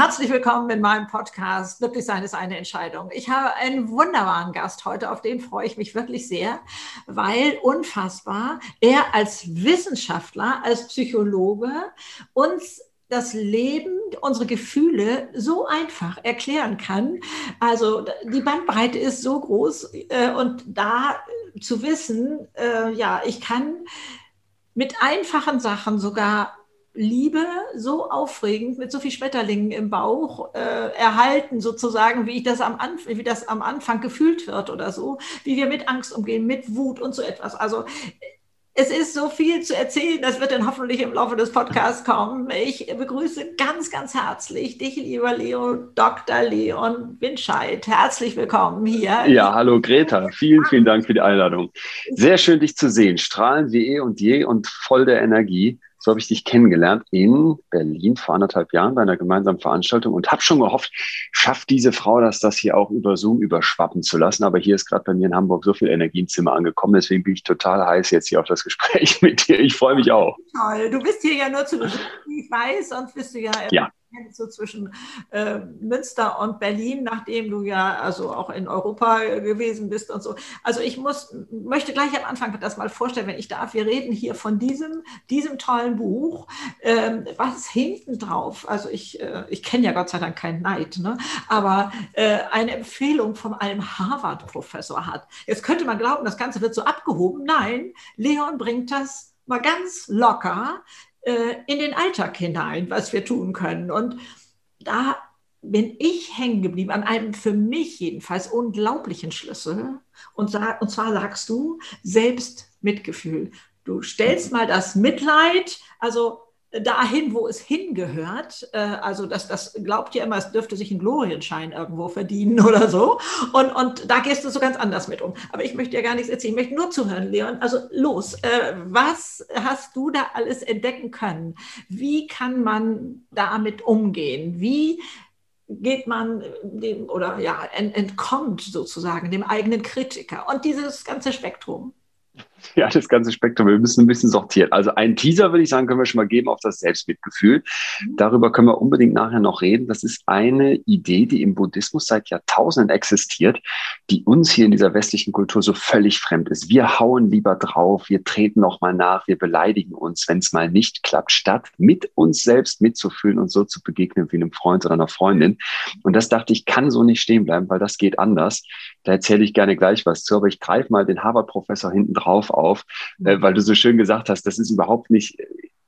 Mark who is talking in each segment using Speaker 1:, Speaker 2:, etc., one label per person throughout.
Speaker 1: Herzlich willkommen in meinem Podcast. Glücklich sein ist eine Entscheidung. Ich habe einen wunderbaren Gast heute, auf den freue ich mich wirklich sehr, weil unfassbar er als Wissenschaftler, als Psychologe uns das Leben, unsere Gefühle so einfach erklären kann. Also die Bandbreite ist so groß äh, und da zu wissen, äh, ja, ich kann mit einfachen Sachen sogar Liebe so aufregend mit so viel Schmetterlingen im Bauch äh, erhalten, sozusagen, wie ich das am Anfang, wie das am Anfang gefühlt wird oder so, wie wir mit Angst umgehen, mit Wut und so etwas. Also es ist so viel zu erzählen, das wird dann hoffentlich im Laufe des Podcasts kommen. Ich begrüße ganz, ganz herzlich dich, lieber Leo, Dr. Leon Winscheid. Herzlich willkommen hier.
Speaker 2: Ja, hallo Greta. Vielen, vielen Dank für die Einladung. Sehr schön, dich zu sehen. Strahlend wie eh und je und voll der Energie. So habe ich dich kennengelernt in Berlin vor anderthalb Jahren bei einer gemeinsamen Veranstaltung und habe schon gehofft, schafft diese Frau das, das hier auch über Zoom überschwappen zu lassen. Aber hier ist gerade bei mir in Hamburg so viel Energie im Zimmer angekommen. Deswegen bin ich total heiß jetzt hier auf das Gespräch mit dir. Ich freue mich auch.
Speaker 1: Toll. Du bist hier ja nur zu Besuch, ich weiß, sonst bist du ja, ja so zwischen äh, Münster und Berlin, nachdem du ja also auch in Europa gewesen bist und so. Also ich muss, möchte gleich am Anfang das mal vorstellen, wenn ich darf. Wir reden hier von diesem, diesem tollen Buch. Ähm, was hinten drauf? Also ich, äh, ich kenne ja Gott sei Dank keinen Neid, ne? aber äh, eine Empfehlung von einem Harvard-Professor hat. Jetzt könnte man glauben, das Ganze wird so abgehoben. Nein, Leon bringt das mal ganz locker in den Alltag hinein, was wir tun können. Und da bin ich hängen geblieben an einem für mich jedenfalls unglaublichen Schlüssel. Und, und zwar sagst du Selbstmitgefühl. Du stellst mal das Mitleid, also dahin, wo es hingehört. Äh, also das, das glaubt ja immer, es dürfte sich ein Glorienschein irgendwo verdienen oder so. Und, und da gehst du so ganz anders mit um. Aber ich möchte ja gar nichts erzählen. Ich möchte nur zuhören, Leon. Also los, äh, was hast du da alles entdecken können? Wie kann man damit umgehen? Wie geht man dem oder ja entkommt sozusagen dem eigenen Kritiker und dieses ganze Spektrum?
Speaker 2: Ja, das ganze Spektrum. Wir müssen ein bisschen sortieren. Also einen Teaser, würde ich sagen, können wir schon mal geben auf das Selbstmitgefühl. Mhm. Darüber können wir unbedingt nachher noch reden. Das ist eine Idee, die im Buddhismus seit Jahrtausenden existiert, die uns hier in dieser westlichen Kultur so völlig fremd ist. Wir hauen lieber drauf, wir treten noch mal nach, wir beleidigen uns, wenn es mal nicht klappt, statt mit uns selbst mitzufühlen und so zu begegnen wie einem Freund oder einer Freundin. Und das dachte ich, kann so nicht stehen bleiben, weil das geht anders. Da erzähle ich gerne gleich was zu, aber ich greife mal den Harvard-Professor hinten drauf auf, äh, mhm. weil du so schön gesagt hast, das ist überhaupt nicht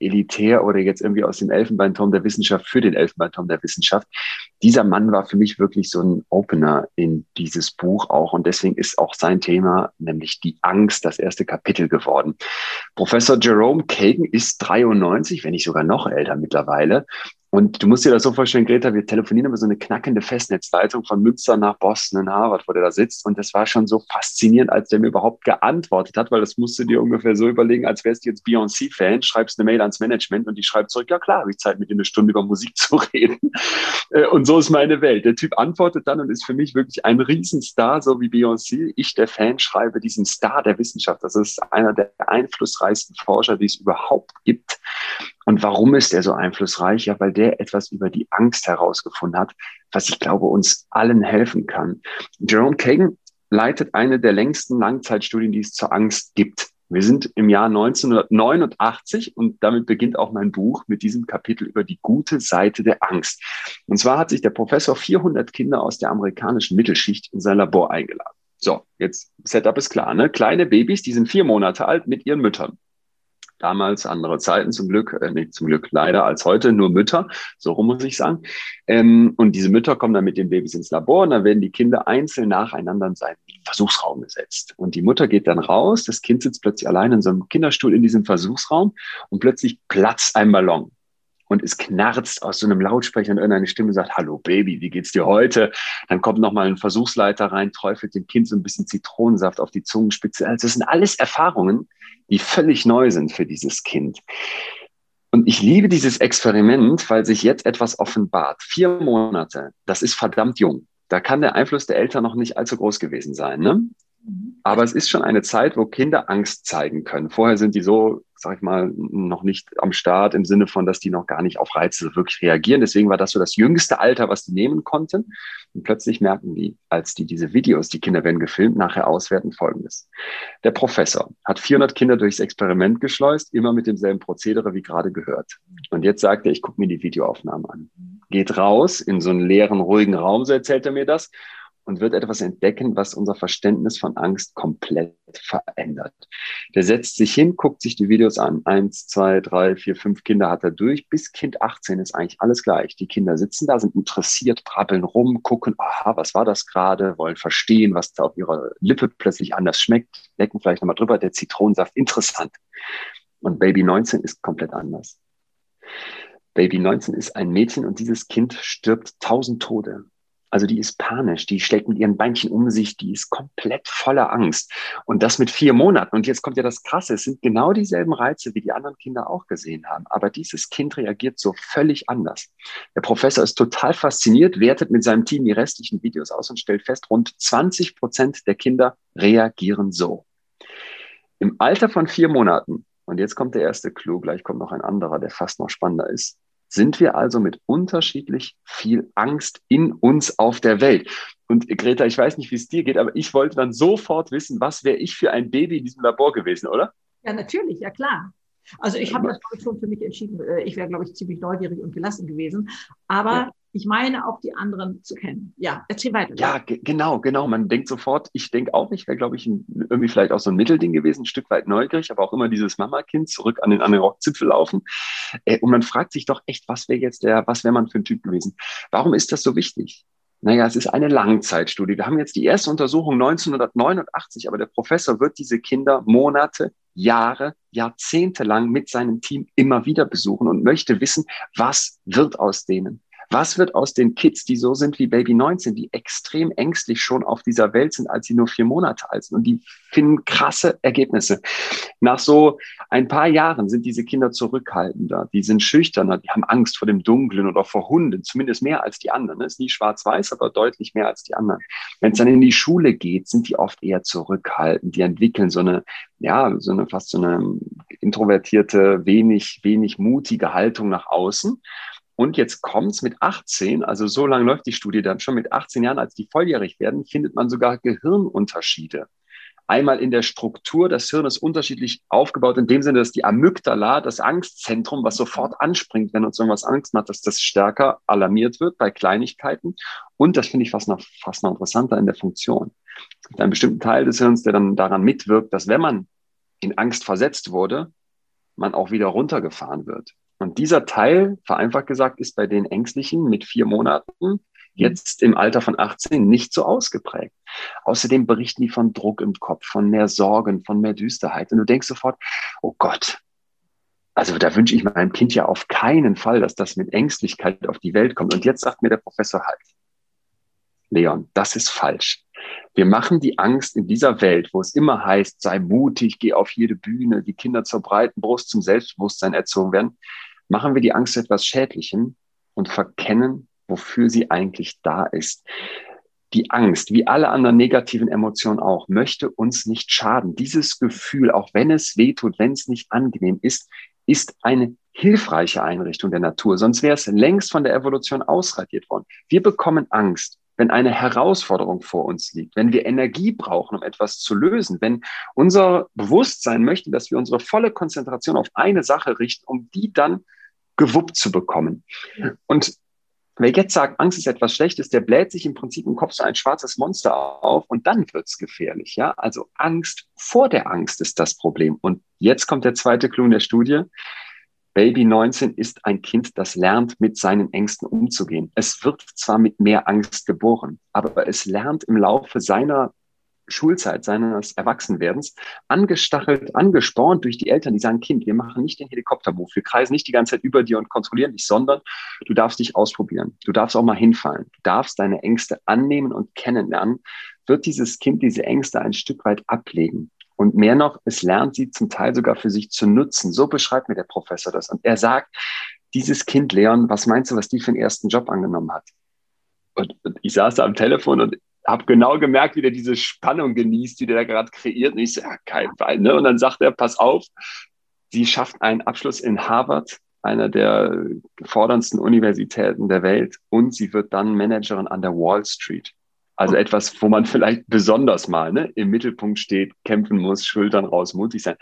Speaker 2: elitär oder jetzt irgendwie aus dem Elfenbeinturm der Wissenschaft für den Elfenbeinturm der Wissenschaft. Dieser Mann war für mich wirklich so ein Opener in dieses Buch auch und deswegen ist auch sein Thema, nämlich die Angst, das erste Kapitel geworden. Professor Jerome Kagan ist 93, wenn nicht sogar noch älter mittlerweile und du musst dir das so vorstellen, Greta, wir telefonieren über so eine knackende Festnetzleitung von Münster nach Boston in Harvard, wo der da sitzt. Und das war schon so faszinierend, als der mir überhaupt geantwortet hat, weil das musst du dir ungefähr so überlegen, als wärst du jetzt Beyoncé-Fan, schreibst eine Mail ans Management und die schreibt zurück, ja klar, habe ich Zeit, mit dir eine Stunde über Musik zu reden. Äh, und so ist meine Welt. Der Typ antwortet dann und ist für mich wirklich ein Riesenstar, so wie Beyoncé. Ich, der Fan, schreibe diesen Star der Wissenschaft. Das ist einer der einflussreichsten Forscher, die es überhaupt gibt. Und warum ist er so einflussreich? Ja, weil der etwas über die Angst herausgefunden hat, was ich glaube, uns allen helfen kann. Jerome Kagan leitet eine der längsten Langzeitstudien, die es zur Angst gibt. Wir sind im Jahr 1989 und damit beginnt auch mein Buch mit diesem Kapitel über die gute Seite der Angst. Und zwar hat sich der Professor 400 Kinder aus der amerikanischen Mittelschicht in sein Labor eingeladen. So, jetzt Setup ist klar, ne? Kleine Babys, die sind vier Monate alt mit ihren Müttern damals andere Zeiten zum Glück, äh, nicht zum Glück leider als heute, nur Mütter, so rum muss ich sagen. Ähm, und diese Mütter kommen dann mit den Babys ins Labor und dann werden die Kinder einzeln nacheinander in seinen Versuchsraum gesetzt. Und die Mutter geht dann raus, das Kind sitzt plötzlich allein in so einem Kinderstuhl in diesem Versuchsraum und plötzlich platzt ein Ballon und es knarzt aus so einem Lautsprecher und irgendeine Stimme sagt, hallo Baby, wie geht's dir heute? Dann kommt nochmal ein Versuchsleiter rein, träufelt dem Kind so ein bisschen Zitronensaft auf die Zungenspitze. Also das sind alles Erfahrungen, die völlig neu sind für dieses Kind. Und ich liebe dieses Experiment, weil sich jetzt etwas offenbart. Vier Monate, das ist verdammt jung. Da kann der Einfluss der Eltern noch nicht allzu groß gewesen sein. Ne? Aber es ist schon eine Zeit, wo Kinder Angst zeigen können. Vorher sind die so sag ich mal, noch nicht am Start im Sinne von, dass die noch gar nicht auf Reize wirklich reagieren. Deswegen war das so das jüngste Alter, was die nehmen konnten. Und plötzlich merken die, als die diese Videos, die Kinder werden gefilmt, nachher auswerten Folgendes. Der Professor hat 400 Kinder durchs Experiment geschleust, immer mit demselben Prozedere wie gerade gehört. Und jetzt sagt er, ich gucke mir die Videoaufnahmen an. Geht raus in so einen leeren, ruhigen Raum, so erzählt er mir das, und wird etwas entdecken, was unser Verständnis von Angst komplett verändert. Der setzt sich hin, guckt sich die Videos an. Eins, zwei, drei, vier, fünf Kinder hat er durch. Bis Kind 18 ist eigentlich alles gleich. Die Kinder sitzen da, sind interessiert, brabbeln rum, gucken, aha, was war das gerade, wollen verstehen, was da auf ihrer Lippe plötzlich anders schmeckt, lecken vielleicht nochmal drüber, der Zitronensaft, interessant. Und Baby 19 ist komplett anders. Baby 19 ist ein Mädchen und dieses Kind stirbt tausend Tode. Also die ist panisch, die schlägt mit ihren Beinchen um sich, die ist komplett voller Angst. Und das mit vier Monaten. Und jetzt kommt ja das Krasse, es sind genau dieselben Reize, wie die anderen Kinder auch gesehen haben. Aber dieses Kind reagiert so völlig anders. Der Professor ist total fasziniert, wertet mit seinem Team die restlichen Videos aus und stellt fest, rund 20 Prozent der Kinder reagieren so. Im Alter von vier Monaten, und jetzt kommt der erste Clou, gleich kommt noch ein anderer, der fast noch spannender ist, sind wir also mit unterschiedlich viel Angst in uns auf der Welt. Und Greta, ich weiß nicht, wie es dir geht, aber ich wollte dann sofort wissen, was wäre ich für ein Baby in diesem Labor gewesen, oder?
Speaker 1: Ja, natürlich, ja klar. Also ich habe das schon für mich entschieden. Äh, ich wäre, glaube ich, ziemlich neugierig und gelassen gewesen. Aber ja. Ich meine auch die anderen zu kennen. Ja, erzähl weiter.
Speaker 2: Ja, genau, genau. Man denkt sofort, ich denke auch, ich wäre, glaube ich, ein, irgendwie vielleicht auch so ein Mittelding gewesen, ein Stück weit neugierig, aber auch immer dieses Mama-Kind zurück an den anderen Rockzipfel laufen. Äh, und man fragt sich doch echt, was wäre jetzt der, was wäre man für ein Typ gewesen? Warum ist das so wichtig? Naja, es ist eine Langzeitstudie. Wir haben jetzt die erste Untersuchung 1989, aber der Professor wird diese Kinder Monate, Jahre, Jahrzehnte lang mit seinem Team immer wieder besuchen und möchte wissen, was wird aus denen? Was wird aus den Kids, die so sind wie Baby 19, die extrem ängstlich schon auf dieser Welt sind, als sie nur vier Monate alt sind und die finden krasse Ergebnisse. Nach so ein paar Jahren sind diese Kinder zurückhaltender, die sind schüchterner, die haben Angst vor dem Dunklen oder vor Hunden, zumindest mehr als die anderen. Das ist nie schwarz-weiß, aber deutlich mehr als die anderen. Wenn es dann in die Schule geht, sind die oft eher zurückhaltend, die entwickeln so eine, ja, so eine fast so eine introvertierte, wenig, wenig mutige Haltung nach außen. Und jetzt kommt's mit 18, also so lange läuft die Studie dann schon, mit 18 Jahren, als die volljährig werden, findet man sogar Gehirnunterschiede. Einmal in der Struktur, das Hirn ist unterschiedlich aufgebaut, in dem Sinne, dass die Amygdala, das Angstzentrum, was sofort anspringt, wenn uns irgendwas Angst macht, dass das stärker alarmiert wird bei Kleinigkeiten. Und das finde ich fast noch, fast noch interessanter in der Funktion. Es gibt einen bestimmten Teil des Hirns, der dann daran mitwirkt, dass wenn man in Angst versetzt wurde, man auch wieder runtergefahren wird. Und dieser Teil, vereinfacht gesagt, ist bei den Ängstlichen mit vier Monaten jetzt im Alter von 18 nicht so ausgeprägt. Außerdem berichten die von Druck im Kopf, von mehr Sorgen, von mehr Düsterheit. Und du denkst sofort, oh Gott, also da wünsche ich meinem Kind ja auf keinen Fall, dass das mit Ängstlichkeit auf die Welt kommt. Und jetzt sagt mir der Professor halt, Leon, das ist falsch. Wir machen die Angst in dieser Welt, wo es immer heißt, sei mutig, geh auf jede Bühne, die Kinder zur breiten Brust zum Selbstbewusstsein erzogen werden, machen wir die Angst etwas Schädlichem und verkennen, wofür sie eigentlich da ist. Die Angst, wie alle anderen negativen Emotionen auch, möchte uns nicht schaden. Dieses Gefühl, auch wenn es weh tut, wenn es nicht angenehm ist, ist eine hilfreiche Einrichtung der Natur. Sonst wäre es längst von der Evolution ausradiert worden. Wir bekommen Angst, wenn eine Herausforderung vor uns liegt, wenn wir Energie brauchen, um etwas zu lösen, wenn unser Bewusstsein möchte, dass wir unsere volle Konzentration auf eine Sache richten, um die dann gewuppt zu bekommen. Und wer jetzt sagt, Angst ist etwas Schlechtes, der bläht sich im Prinzip im Kopf so ein schwarzes Monster auf und dann wird's gefährlich. Ja, also Angst vor der Angst ist das Problem. Und jetzt kommt der zweite Clou in der Studie. Baby 19 ist ein Kind, das lernt, mit seinen Ängsten umzugehen. Es wird zwar mit mehr Angst geboren, aber es lernt im Laufe seiner Schulzeit, seines Erwachsenwerdens, angestachelt, angespornt durch die Eltern, die sagen, Kind, wir machen nicht den Helikoptermove, wir kreisen nicht die ganze Zeit über dir und kontrollieren dich, sondern du darfst dich ausprobieren. Du darfst auch mal hinfallen. Du darfst deine Ängste annehmen und kennenlernen. Wird dieses Kind diese Ängste ein Stück weit ablegen? Und mehr noch, es lernt sie zum Teil sogar für sich zu nutzen. So beschreibt mir der Professor das. Und er sagt, dieses Kind, Leon, was meinst du, was die für einen ersten Job angenommen hat? Und, und ich saß da am Telefon und habe genau gemerkt, wie der diese Spannung genießt, die der da gerade kreiert. Und ich so, ja, kein Fall. Ne? Und dann sagt er, pass auf, Sie schafft einen Abschluss in Harvard, einer der forderndsten Universitäten der Welt, und sie wird dann Managerin an der Wall Street. Also etwas, wo man vielleicht besonders mal ne, im Mittelpunkt steht, kämpfen muss, Schultern raus, mutig sein.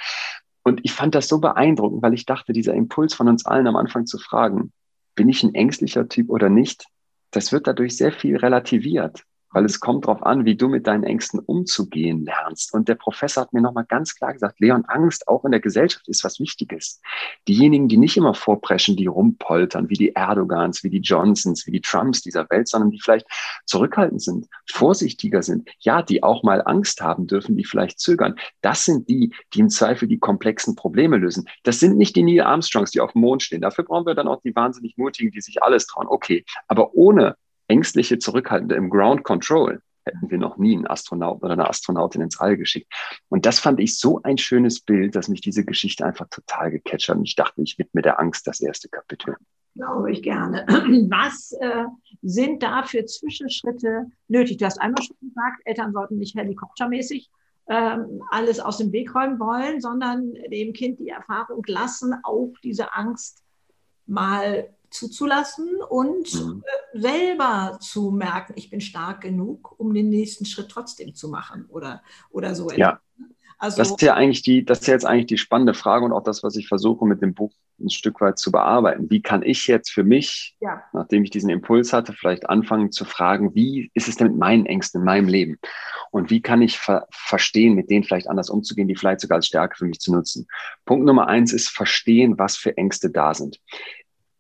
Speaker 2: Und ich fand das so beeindruckend, weil ich dachte, dieser Impuls von uns allen am Anfang zu fragen, bin ich ein ängstlicher Typ oder nicht, das wird dadurch sehr viel relativiert weil es kommt darauf an, wie du mit deinen Ängsten umzugehen lernst. Und der Professor hat mir nochmal ganz klar gesagt, Leon, Angst auch in der Gesellschaft ist was Wichtiges. Diejenigen, die nicht immer vorpreschen, die rumpoltern, wie die Erdogans, wie die Johnsons, wie die Trumps dieser Welt, sondern die vielleicht zurückhaltend sind, vorsichtiger sind, ja, die auch mal Angst haben dürfen, die vielleicht zögern. Das sind die, die im Zweifel die komplexen Probleme lösen. Das sind nicht die Neil Armstrongs, die auf dem Mond stehen. Dafür brauchen wir dann auch die wahnsinnig mutigen, die sich alles trauen. Okay, aber ohne ängstliche Zurückhaltende im Ground Control hätten wir noch nie einen Astronauten oder eine Astronautin ins All geschickt. Und das fand ich so ein schönes Bild, dass mich diese Geschichte einfach total gecatcht hat. Und ich dachte, ich widme der Angst das erste Kapitel.
Speaker 1: Glaube ich gerne. Was äh, sind da für Zwischenschritte nötig? Du hast einmal schon gesagt, Eltern sollten nicht helikoptermäßig ähm, alles aus dem Weg räumen wollen, sondern dem Kind die Erfahrung lassen, auch diese Angst mal zuzulassen und mhm. Äh, selber zu merken, ich bin stark genug, um den nächsten Schritt trotzdem zu machen oder, oder so.
Speaker 2: Ja. Also, das ist ja eigentlich die, das ist jetzt eigentlich die spannende Frage und auch das, was ich versuche mit dem Buch ein Stück weit zu bearbeiten. Wie kann ich jetzt für mich, ja. nachdem ich diesen Impuls hatte, vielleicht anfangen zu fragen, wie ist es denn mit meinen Ängsten in meinem Leben? Und wie kann ich ver verstehen, mit denen vielleicht anders umzugehen, die vielleicht sogar als Stärke für mich zu nutzen? Punkt Nummer eins ist verstehen, was für Ängste da sind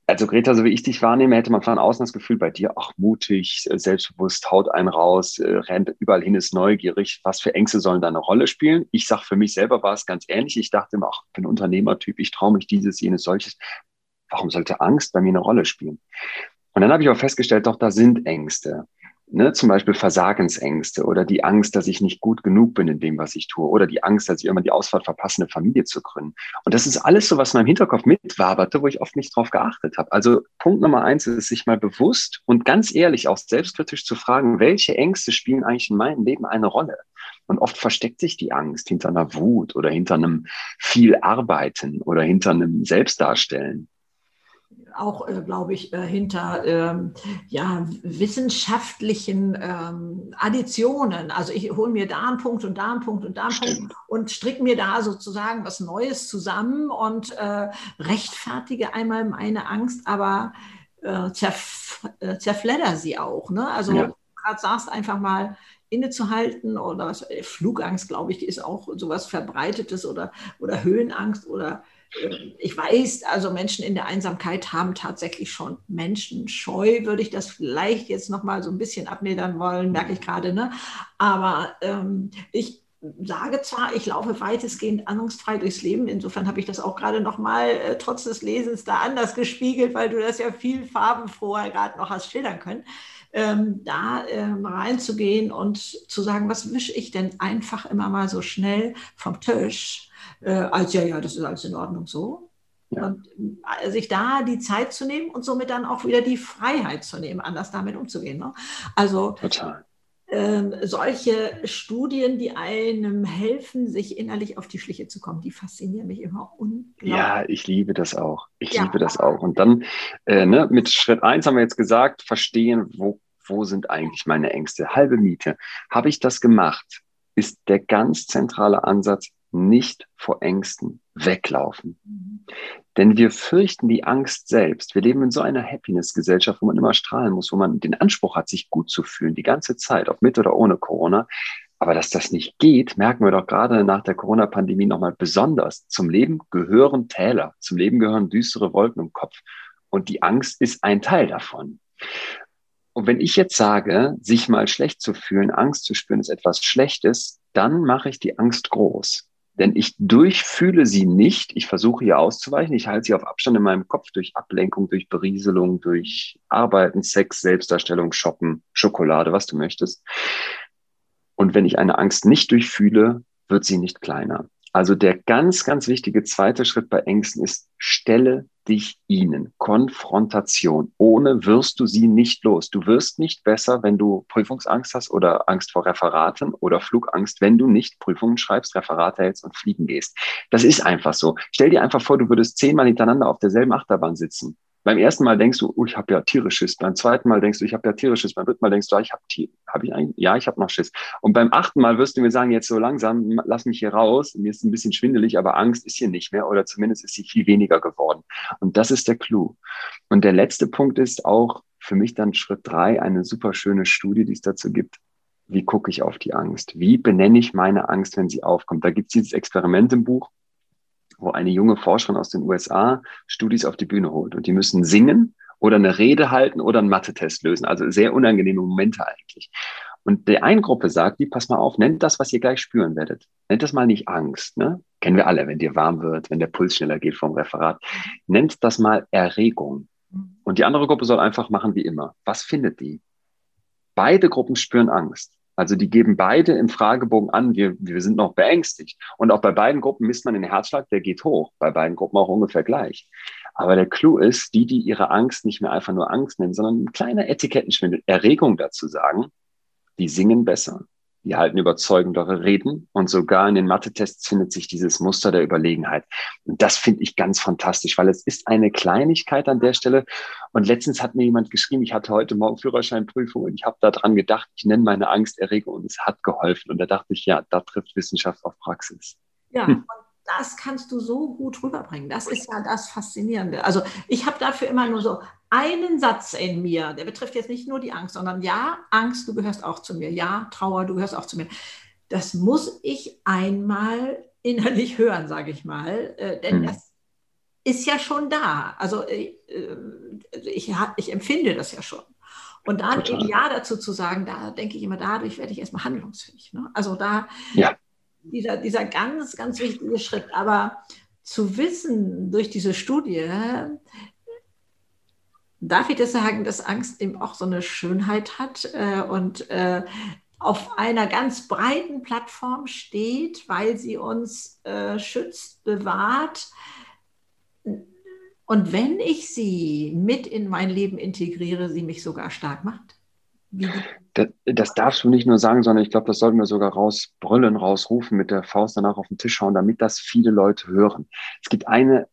Speaker 2: also Greta, so wie ich dich wahrnehme, hätte man von außen das Gefühl bei dir, ach mutig, äh, selbstbewusst, haut einen raus, äh, rennt überall hin, ist neugierig. Was für Ängste sollen da eine Rolle spielen? Ich sag, für mich selber war es ganz ähnlich. Ich dachte immer, ach, ich bin Unternehmertyp, ich traue mich dieses, jenes, solches. Warum sollte Angst bei mir eine Rolle spielen? Und dann habe ich auch festgestellt, doch, da sind Ängste ne, zum Beispiel Versagensängste oder die Angst, dass ich nicht gut genug bin in dem, was ich tue oder die Angst, dass ich immer die Ausfahrt verpasse, eine Familie zu gründen. Und das ist alles so, was in meinem Hinterkopf mitwaberte, wo ich oft nicht drauf geachtet habe. Also Punkt Nummer eins ist, sich mal bewusst und ganz ehrlich auch selbstkritisch zu fragen, welche Ängste spielen eigentlich in meinem Leben eine Rolle? Und oft versteckt sich die Angst hinter einer Wut oder hinter einem viel Arbeiten oder hinter einem Selbstdarstellen
Speaker 1: auch, äh, glaube ich, äh, hinter ähm, ja, wissenschaftlichen ähm, Additionen. Also ich hole mir da einen Punkt und da einen Punkt und da einen Stimmt. Punkt und stricke mir da sozusagen was Neues zusammen und äh, rechtfertige einmal meine Angst, aber äh, zerf äh, zerfledder sie auch. Ne? Also ja. Gerade sagst einfach mal, innezuhalten oder Flugangst, glaube ich, ist auch sowas Verbreitetes oder, oder Höhenangst oder ich weiß, also Menschen in der Einsamkeit haben tatsächlich schon Menschenscheu, würde ich das vielleicht jetzt noch mal so ein bisschen abmildern wollen, merke ich gerade. Ne? Aber ähm, ich sage zwar, ich laufe weitestgehend angstfrei durchs Leben. Insofern habe ich das auch gerade noch mal äh, trotz des Lesens da anders gespiegelt, weil du das ja viel farbenfroher gerade noch hast schildern können. Ähm, da ähm, reinzugehen und zu sagen, was wische ich denn einfach immer mal so schnell vom Tisch? äh, als ja, ja, das ist alles in Ordnung so. Ja. Und äh, sich da die Zeit zu nehmen und somit dann auch wieder die Freiheit zu nehmen, anders damit umzugehen. Ne? Also Total. Ähm, solche Studien, die einem helfen, sich innerlich auf die Schliche zu kommen, die faszinieren mich immer unglaublich.
Speaker 2: Ja, ich liebe das auch. Ich ja. liebe das auch. Und dann äh, ne, mit Schritt eins haben wir jetzt gesagt, verstehen, wo, wo sind eigentlich meine Ängste? Halbe Miete. Habe ich das gemacht? Ist der ganz zentrale Ansatz, nicht vor Ängsten weglaufen. Mhm. Denn wir fürchten die Angst selbst. Wir leben in so einer Happiness-Gesellschaft, wo man immer strahlen muss, wo man den Anspruch hat, sich gut zu fühlen, die ganze Zeit, ob mit oder ohne Corona. Aber dass das nicht geht, merken wir doch gerade nach der Corona-Pandemie nochmal besonders. Zum Leben gehören Täler, zum Leben gehören düstere Wolken im Kopf. Und die Angst ist ein Teil davon. Und wenn ich jetzt sage, sich mal schlecht zu fühlen, Angst zu spüren, ist etwas Schlechtes, dann mache ich die Angst groß. Denn ich durchfühle sie nicht. Ich versuche ihr auszuweichen. Ich halte sie auf Abstand in meinem Kopf durch Ablenkung, durch Berieselung, durch Arbeiten, Sex, Selbstdarstellung, Shoppen, Schokolade, was du möchtest. Und wenn ich eine Angst nicht durchfühle, wird sie nicht kleiner. Also der ganz, ganz wichtige zweite Schritt bei Ängsten ist, stelle dich ihnen. Konfrontation. Ohne wirst du sie nicht los. Du wirst nicht besser, wenn du Prüfungsangst hast oder Angst vor Referaten oder Flugangst, wenn du nicht Prüfungen schreibst, Referate hältst und fliegen gehst. Das ist einfach so. Stell dir einfach vor, du würdest zehnmal hintereinander auf derselben Achterbahn sitzen. Beim ersten Mal denkst du, oh, ich habe ja tierisches. Beim zweiten Mal denkst du, ich habe ja tierisches. Beim dritten Mal denkst du, ah, ich habe hab ich ein, ja, ich habe noch Schiss. Und beim achten Mal wirst du mir sagen, jetzt so langsam, lass mich hier raus. Mir ist ein bisschen schwindelig, aber Angst ist hier nicht mehr oder zumindest ist sie viel weniger geworden. Und das ist der Clou. Und der letzte Punkt ist auch für mich dann Schritt drei, eine super schöne Studie, die es dazu gibt. Wie gucke ich auf die Angst? Wie benenne ich meine Angst, wenn sie aufkommt? Da gibt es dieses Experiment im Buch wo eine junge Forscherin aus den USA Studis auf die Bühne holt und die müssen singen oder eine Rede halten oder einen Mathe-Test lösen. Also sehr unangenehme Momente eigentlich. Und der einen Gruppe sagt, die, pass mal auf, nennt das, was ihr gleich spüren werdet. Nennt das mal nicht Angst. Ne? Kennen wir alle, wenn dir warm wird, wenn der Puls schneller geht vom Referat. Nennt das mal Erregung. Und die andere Gruppe soll einfach machen wie immer. Was findet die? Beide Gruppen spüren Angst. Also die geben beide im Fragebogen an, wir, wir sind noch beängstigt. Und auch bei beiden Gruppen misst man den Herzschlag, der geht hoch. Bei beiden Gruppen auch ungefähr gleich. Aber der Clou ist, die, die ihre Angst nicht mehr einfach nur Angst nennen, sondern ein kleiner Etikettenschwindel, Erregung dazu sagen, die singen besser die halten überzeugendere Reden und sogar in den Mathe-Tests findet sich dieses Muster der Überlegenheit. Und das finde ich ganz fantastisch, weil es ist eine Kleinigkeit an der Stelle. Und letztens hat mir jemand geschrieben, ich hatte heute Morgen Führerscheinprüfung und ich habe daran gedacht, ich nenne meine Angst Erregung und es hat geholfen. Und da dachte ich, ja, da trifft Wissenschaft auf Praxis.
Speaker 1: Ja, hm das kannst du so gut rüberbringen. Das ist ja das Faszinierende. Also ich habe dafür immer nur so einen Satz in mir, der betrifft jetzt nicht nur die Angst, sondern ja, Angst, du gehörst auch zu mir. Ja, Trauer, du gehörst auch zu mir. Das muss ich einmal innerlich hören, sage ich mal, äh, denn mhm. das ist ja schon da. Also äh, ich, ich empfinde das ja schon. Und dann Total. eben Ja dazu zu sagen, da denke ich immer, dadurch werde ich erstmal handlungsfähig. Ne? Also da ja dieser, dieser ganz, ganz wichtige Schritt. Aber zu wissen durch diese Studie, darf ich das sagen, dass Angst eben auch so eine Schönheit hat äh, und äh, auf einer ganz breiten Plattform steht, weil sie uns äh, schützt, bewahrt. Und wenn ich sie mit in mein Leben integriere, sie mich sogar stark macht.
Speaker 2: Das, das, darfst du nicht nur sagen, sondern ich glaube, das sollten wir sogar rausbrüllen, rausrufen, mit der Faust danach auf den Tisch schauen, damit das viele Leute hören. Es gibt eine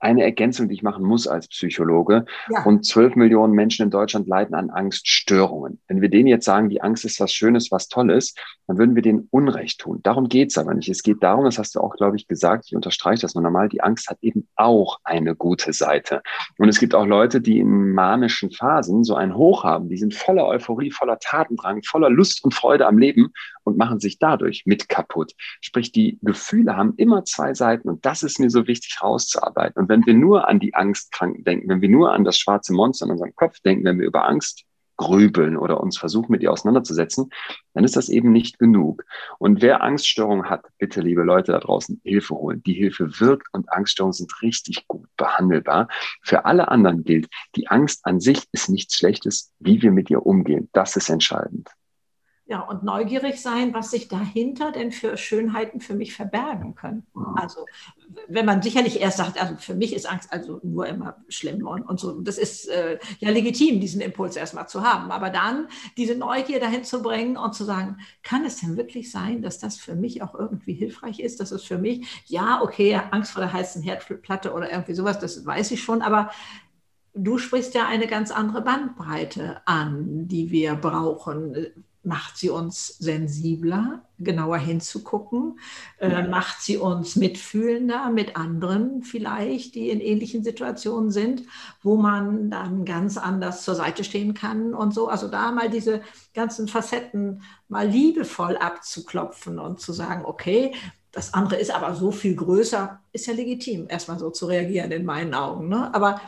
Speaker 2: eine Ergänzung, die ich machen muss als Psychologe. Ja. Und zwölf Millionen Menschen in Deutschland leiden an Angststörungen. Wenn wir denen jetzt sagen, die Angst ist was Schönes, was Tolles, dann würden wir denen Unrecht tun. Darum geht's aber nicht. Es geht darum, das hast du auch, glaube ich, gesagt, ich unterstreiche das nur normal, die Angst hat eben auch eine gute Seite. Und es gibt auch Leute, die in manischen Phasen so ein Hoch haben, die sind voller Euphorie, voller Tatendrang, voller Lust und Freude am Leben und machen sich dadurch mit kaputt. Sprich, die Gefühle haben immer zwei Seiten und das ist mir so wichtig rauszuarbeiten. Und wenn wir nur an die Angstkranken denken, wenn wir nur an das schwarze Monster in unserem Kopf denken, wenn wir über Angst grübeln oder uns versuchen, mit ihr auseinanderzusetzen, dann ist das eben nicht genug. Und wer Angststörungen hat, bitte, liebe Leute da draußen, Hilfe holen. Die Hilfe wirkt und Angststörungen sind richtig gut behandelbar. Für alle anderen gilt, die Angst an sich ist nichts Schlechtes, wie wir mit ihr umgehen. Das ist entscheidend.
Speaker 1: Ja, und neugierig sein, was sich dahinter denn für Schönheiten für mich verbergen können. Also, wenn man sicherlich erst sagt, also für mich ist Angst also nur immer schlimm und, und so, das ist äh, ja legitim, diesen Impuls erstmal zu haben. Aber dann diese Neugier dahin zu bringen und zu sagen, kann es denn wirklich sein, dass das für mich auch irgendwie hilfreich ist? Das ist für mich, ja, okay, Angst vor der heißen Herdplatte oder irgendwie sowas, das weiß ich schon, aber du sprichst ja eine ganz andere Bandbreite an, die wir brauchen macht sie uns sensibler, genauer hinzugucken, äh, macht sie uns mitfühlender mit anderen vielleicht, die in ähnlichen Situationen sind, wo man dann ganz anders zur Seite stehen kann und so. Also da mal diese ganzen Facetten mal liebevoll abzuklopfen und zu sagen, okay, das andere ist aber so viel größer, ist ja legitim, erstmal so zu reagieren in meinen Augen. Ne? Aber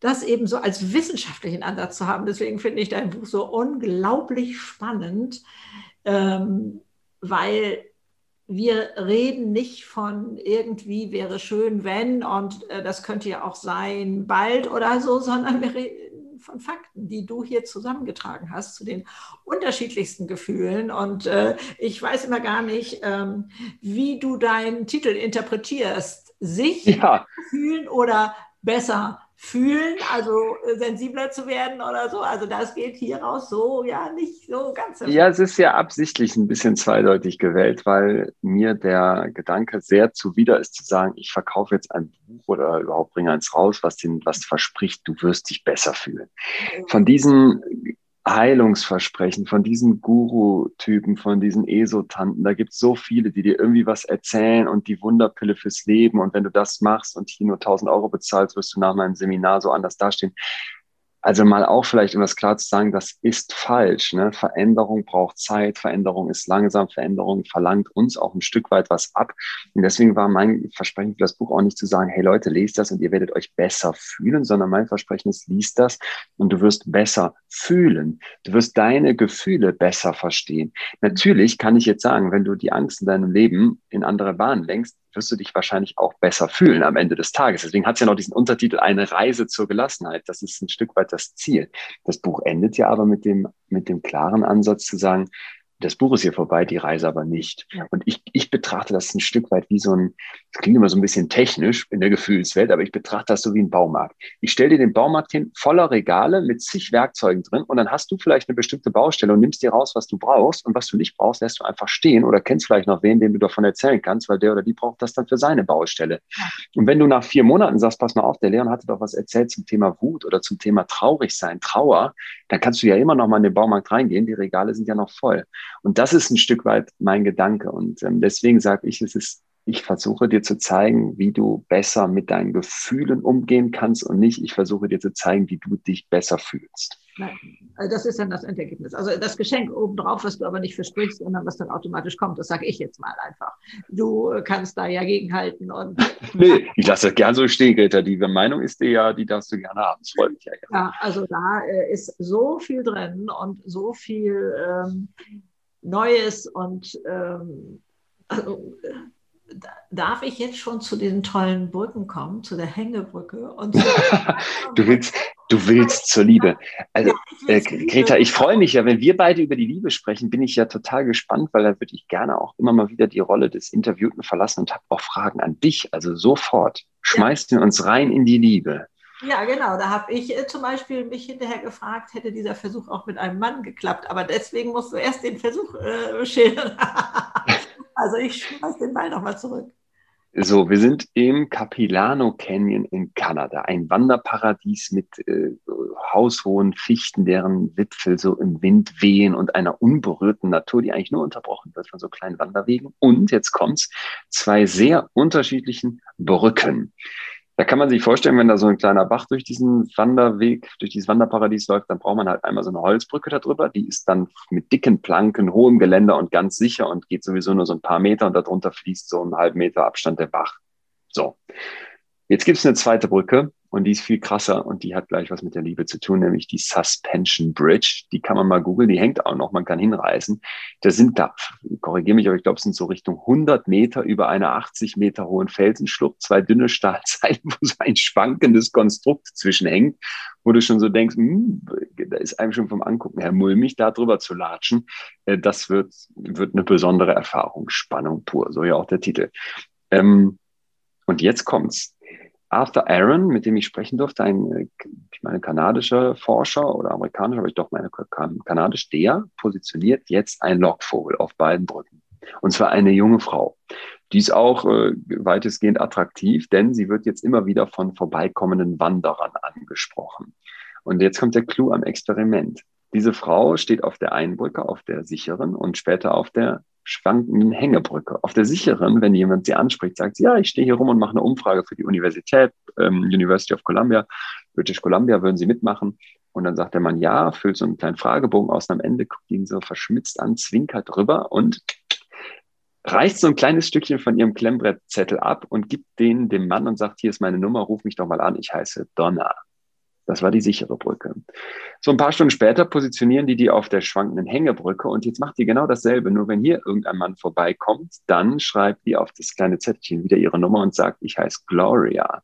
Speaker 1: das eben so als wissenschaftlichen Ansatz zu haben. Deswegen finde ich dein Buch so unglaublich spannend, ähm, weil wir reden nicht von irgendwie wäre schön, wenn und äh, das könnte ja auch sein bald oder so, sondern wir reden von Fakten, die du hier zusammengetragen hast zu den unterschiedlichsten Gefühlen. Und äh, ich weiß immer gar nicht, ähm, wie du deinen Titel interpretierst. Sich ja. fühlen oder besser fühlen, also äh, sensibler zu werden oder so. Also das geht hier raus so, ja, nicht so ganz.
Speaker 2: Ja, es ist ja absichtlich ein bisschen zweideutig gewählt, weil mir der Gedanke sehr zuwider ist zu sagen, ich verkaufe jetzt ein Buch oder überhaupt bringe eins raus, was den, was verspricht, du wirst dich besser fühlen. Von diesen Heilungsversprechen von diesen Guru-Typen, von diesen Esotanten. Da gibt es so viele, die dir irgendwie was erzählen und die Wunderpille fürs Leben. Und wenn du das machst und hier nur 1000 Euro bezahlst, wirst du nach meinem Seminar so anders dastehen. Also mal auch vielleicht, um das klar zu sagen, das ist falsch. Ne? Veränderung braucht Zeit, Veränderung ist langsam, Veränderung verlangt uns auch ein Stück weit was ab. Und deswegen war mein Versprechen für das Buch auch nicht zu sagen, hey Leute, lest das und ihr werdet euch besser fühlen, sondern mein Versprechen ist, liest das und du wirst besser fühlen. Du wirst deine Gefühle besser verstehen. Natürlich kann ich jetzt sagen, wenn du die Angst in deinem Leben in andere Bahnen lenkst, wirst du dich wahrscheinlich auch besser fühlen am Ende des Tages. Deswegen hat es ja noch diesen Untertitel Eine Reise zur Gelassenheit. Das ist ein Stück weit das Ziel. Das Buch endet ja aber mit dem, mit dem klaren Ansatz zu sagen, das Buch ist hier vorbei, die Reise aber nicht. Und ich, ich betrachte das ein Stück weit wie so ein, das klingt immer so ein bisschen technisch in der Gefühlswelt, aber ich betrachte das so wie ein Baumarkt. Ich stelle dir den Baumarkt hin, voller Regale mit zig Werkzeugen drin und dann hast du vielleicht eine bestimmte Baustelle und nimmst dir raus, was du brauchst und was du nicht brauchst, lässt du einfach stehen oder kennst vielleicht noch wen, dem du davon erzählen kannst, weil der oder die braucht das dann für seine Baustelle. Und wenn du nach vier Monaten sagst, pass mal auf, der Leon hatte doch was erzählt zum Thema Wut oder zum Thema traurig sein, Trauer, dann kannst du ja immer noch mal in den Baumarkt reingehen, die Regale sind ja noch voll. Und das ist ein Stück weit mein Gedanke. Und ähm, deswegen sage ich, es ist, ich versuche dir zu zeigen, wie du besser mit deinen Gefühlen umgehen kannst und nicht, ich versuche dir zu zeigen, wie du dich besser fühlst.
Speaker 1: Also das ist dann das Endergebnis. Also das Geschenk obendrauf, was du aber nicht versprichst, sondern was dann automatisch kommt, das sage ich jetzt mal einfach. Du kannst da ja gegenhalten und.
Speaker 2: nee, ich lasse das gern so stehen, Greta. Die Meinung ist dir ja, die darfst du gerne haben. Das freut mich
Speaker 1: ja. Ja, also da äh, ist so viel drin und so viel ähm, Neues und ähm, also, darf ich jetzt schon zu den tollen Brücken kommen, zu der Hängebrücke? Und
Speaker 2: du willst, du willst zur Liebe. Also, äh, Greta, ich freue mich ja, wenn wir beide über die Liebe sprechen, bin ich ja total gespannt, weil da würde ich gerne auch immer mal wieder die Rolle des Interviewten verlassen und habe auch Fragen an dich. Also sofort, schmeißt ja. uns rein in die Liebe.
Speaker 1: Ja, genau. Da habe ich äh, zum Beispiel mich hinterher gefragt, hätte dieser Versuch auch mit einem Mann geklappt. Aber deswegen musst du erst den Versuch äh, schildern. also ich schmeiß den Ball nochmal zurück.
Speaker 2: So, wir sind im Capilano Canyon in Kanada, ein Wanderparadies mit äh, haushohen Fichten, deren Wipfel so im Wind wehen und einer unberührten Natur, die eigentlich nur unterbrochen wird von so kleinen Wanderwegen. Und jetzt kommt's, zwei sehr unterschiedlichen Brücken. Da kann man sich vorstellen, wenn da so ein kleiner Bach durch diesen Wanderweg, durch dieses Wanderparadies läuft, dann braucht man halt einmal so eine Holzbrücke darüber. Die ist dann mit dicken Planken, hohem Geländer und ganz sicher und geht sowieso nur so ein paar Meter und darunter fließt so einen halben Meter Abstand der Bach. So. Jetzt gibt es eine zweite Brücke und die ist viel krasser und die hat gleich was mit der Liebe zu tun, nämlich die Suspension Bridge. Die kann man mal googeln, die hängt auch noch, man kann hinreißen. Da sind da, korrigiere mich, aber ich glaube, es sind so Richtung 100 Meter über einer 80 Meter hohen Felsenschlucht, zwei dünne Stahlzeilen, wo so ein schwankendes Konstrukt zwischenhängt, wo du schon so denkst, hm, da ist einem schon vom Angucken her mulmig, da drüber zu latschen. Äh, das wird, wird eine besondere Erfahrung, Spannung pur, so ja auch der Titel. Ähm, und jetzt kommt's. Arthur Aaron, mit dem ich sprechen durfte, ein, äh, ich meine, kanadischer Forscher oder amerikanischer, aber ich doch meine kanadisch, der positioniert jetzt ein Lockvogel auf beiden Brücken. Und zwar eine junge Frau. Die ist auch äh, weitestgehend attraktiv, denn sie wird jetzt immer wieder von vorbeikommenden Wanderern angesprochen. Und jetzt kommt der Clou am Experiment. Diese Frau steht auf der einen Brücke, auf der sicheren und später auf der schwankenden Hängebrücke. Auf der sicheren, wenn jemand sie anspricht, sagt sie, ja, ich stehe hier rum und mache eine Umfrage für die Universität, ähm, University of Columbia, British Columbia, würden Sie mitmachen? Und dann sagt der Mann ja, füllt so einen kleinen Fragebogen aus und am Ende guckt ihn so verschmitzt an, zwinkert drüber und reißt so ein kleines Stückchen von ihrem Klemmbrettzettel ab und gibt den dem Mann und sagt, hier ist meine Nummer, ruf mich doch mal an, ich heiße Donna. Das war die sichere Brücke. So ein paar Stunden später positionieren die die auf der schwankenden Hängebrücke und jetzt macht die genau dasselbe. Nur wenn hier irgendein Mann vorbeikommt, dann schreibt die auf das kleine Zettelchen wieder ihre Nummer und sagt, ich heiße Gloria.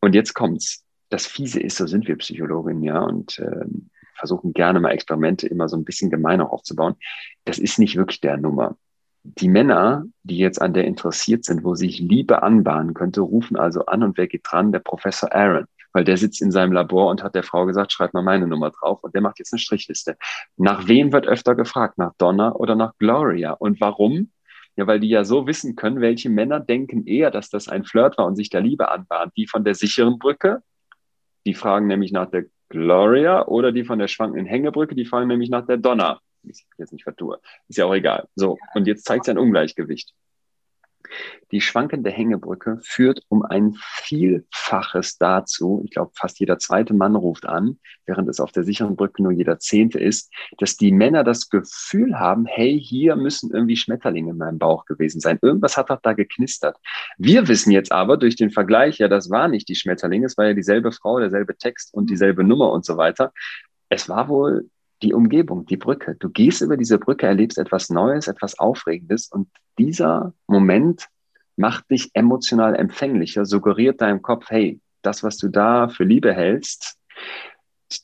Speaker 2: Und jetzt kommt's. das Fiese ist, so sind wir Psychologinnen, ja, und äh, versuchen gerne mal Experimente immer so ein bisschen gemeiner aufzubauen. Das ist nicht wirklich der Nummer. Die Männer, die jetzt an der interessiert sind, wo sich Liebe anbahnen könnte, rufen also an und wer geht dran? Der Professor Aaron, weil der sitzt in seinem Labor und hat der Frau gesagt, schreib mal meine Nummer drauf und der macht jetzt eine Strichliste. Nach wem wird öfter gefragt? Nach Donna oder nach Gloria? Und warum? Ja, weil die ja so wissen können, welche Männer denken eher, dass das ein Flirt war und sich der Liebe anbahnt. Die von der sicheren Brücke, die fragen nämlich nach der Gloria oder die von der schwankenden Hängebrücke, die fragen nämlich nach der Donna. Ich jetzt nicht vertue. Ist ja auch egal. So, und jetzt zeigt es ein Ungleichgewicht. Die schwankende Hängebrücke führt um ein Vielfaches dazu, ich glaube, fast jeder zweite Mann ruft an, während es auf der sicheren Brücke nur jeder zehnte ist, dass die Männer das Gefühl haben, hey, hier müssen irgendwie Schmetterlinge in meinem Bauch gewesen sein. Irgendwas hat doch da geknistert. Wir wissen jetzt aber durch den Vergleich, ja, das war nicht die Schmetterlinge, es war ja dieselbe Frau, derselbe Text und dieselbe Nummer und so weiter. Es war wohl die Umgebung, die Brücke. Du gehst über diese Brücke, erlebst etwas Neues, etwas Aufregendes und dieser Moment macht dich emotional empfänglicher, suggeriert deinem Kopf, hey, das, was du da für Liebe hältst,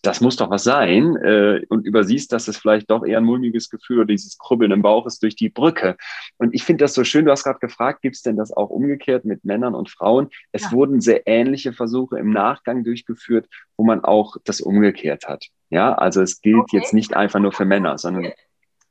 Speaker 2: das muss doch was sein äh, und übersiehst, dass es vielleicht doch eher ein mulmiges Gefühl oder dieses Kribbeln im Bauch ist durch die Brücke. Und ich finde das so schön, du hast gerade gefragt, gibt es denn das auch umgekehrt mit Männern und Frauen? Es ja. wurden sehr ähnliche Versuche im Nachgang durchgeführt, wo man auch das umgekehrt hat. Ja, also es gilt okay. jetzt nicht einfach nur für Männer, sondern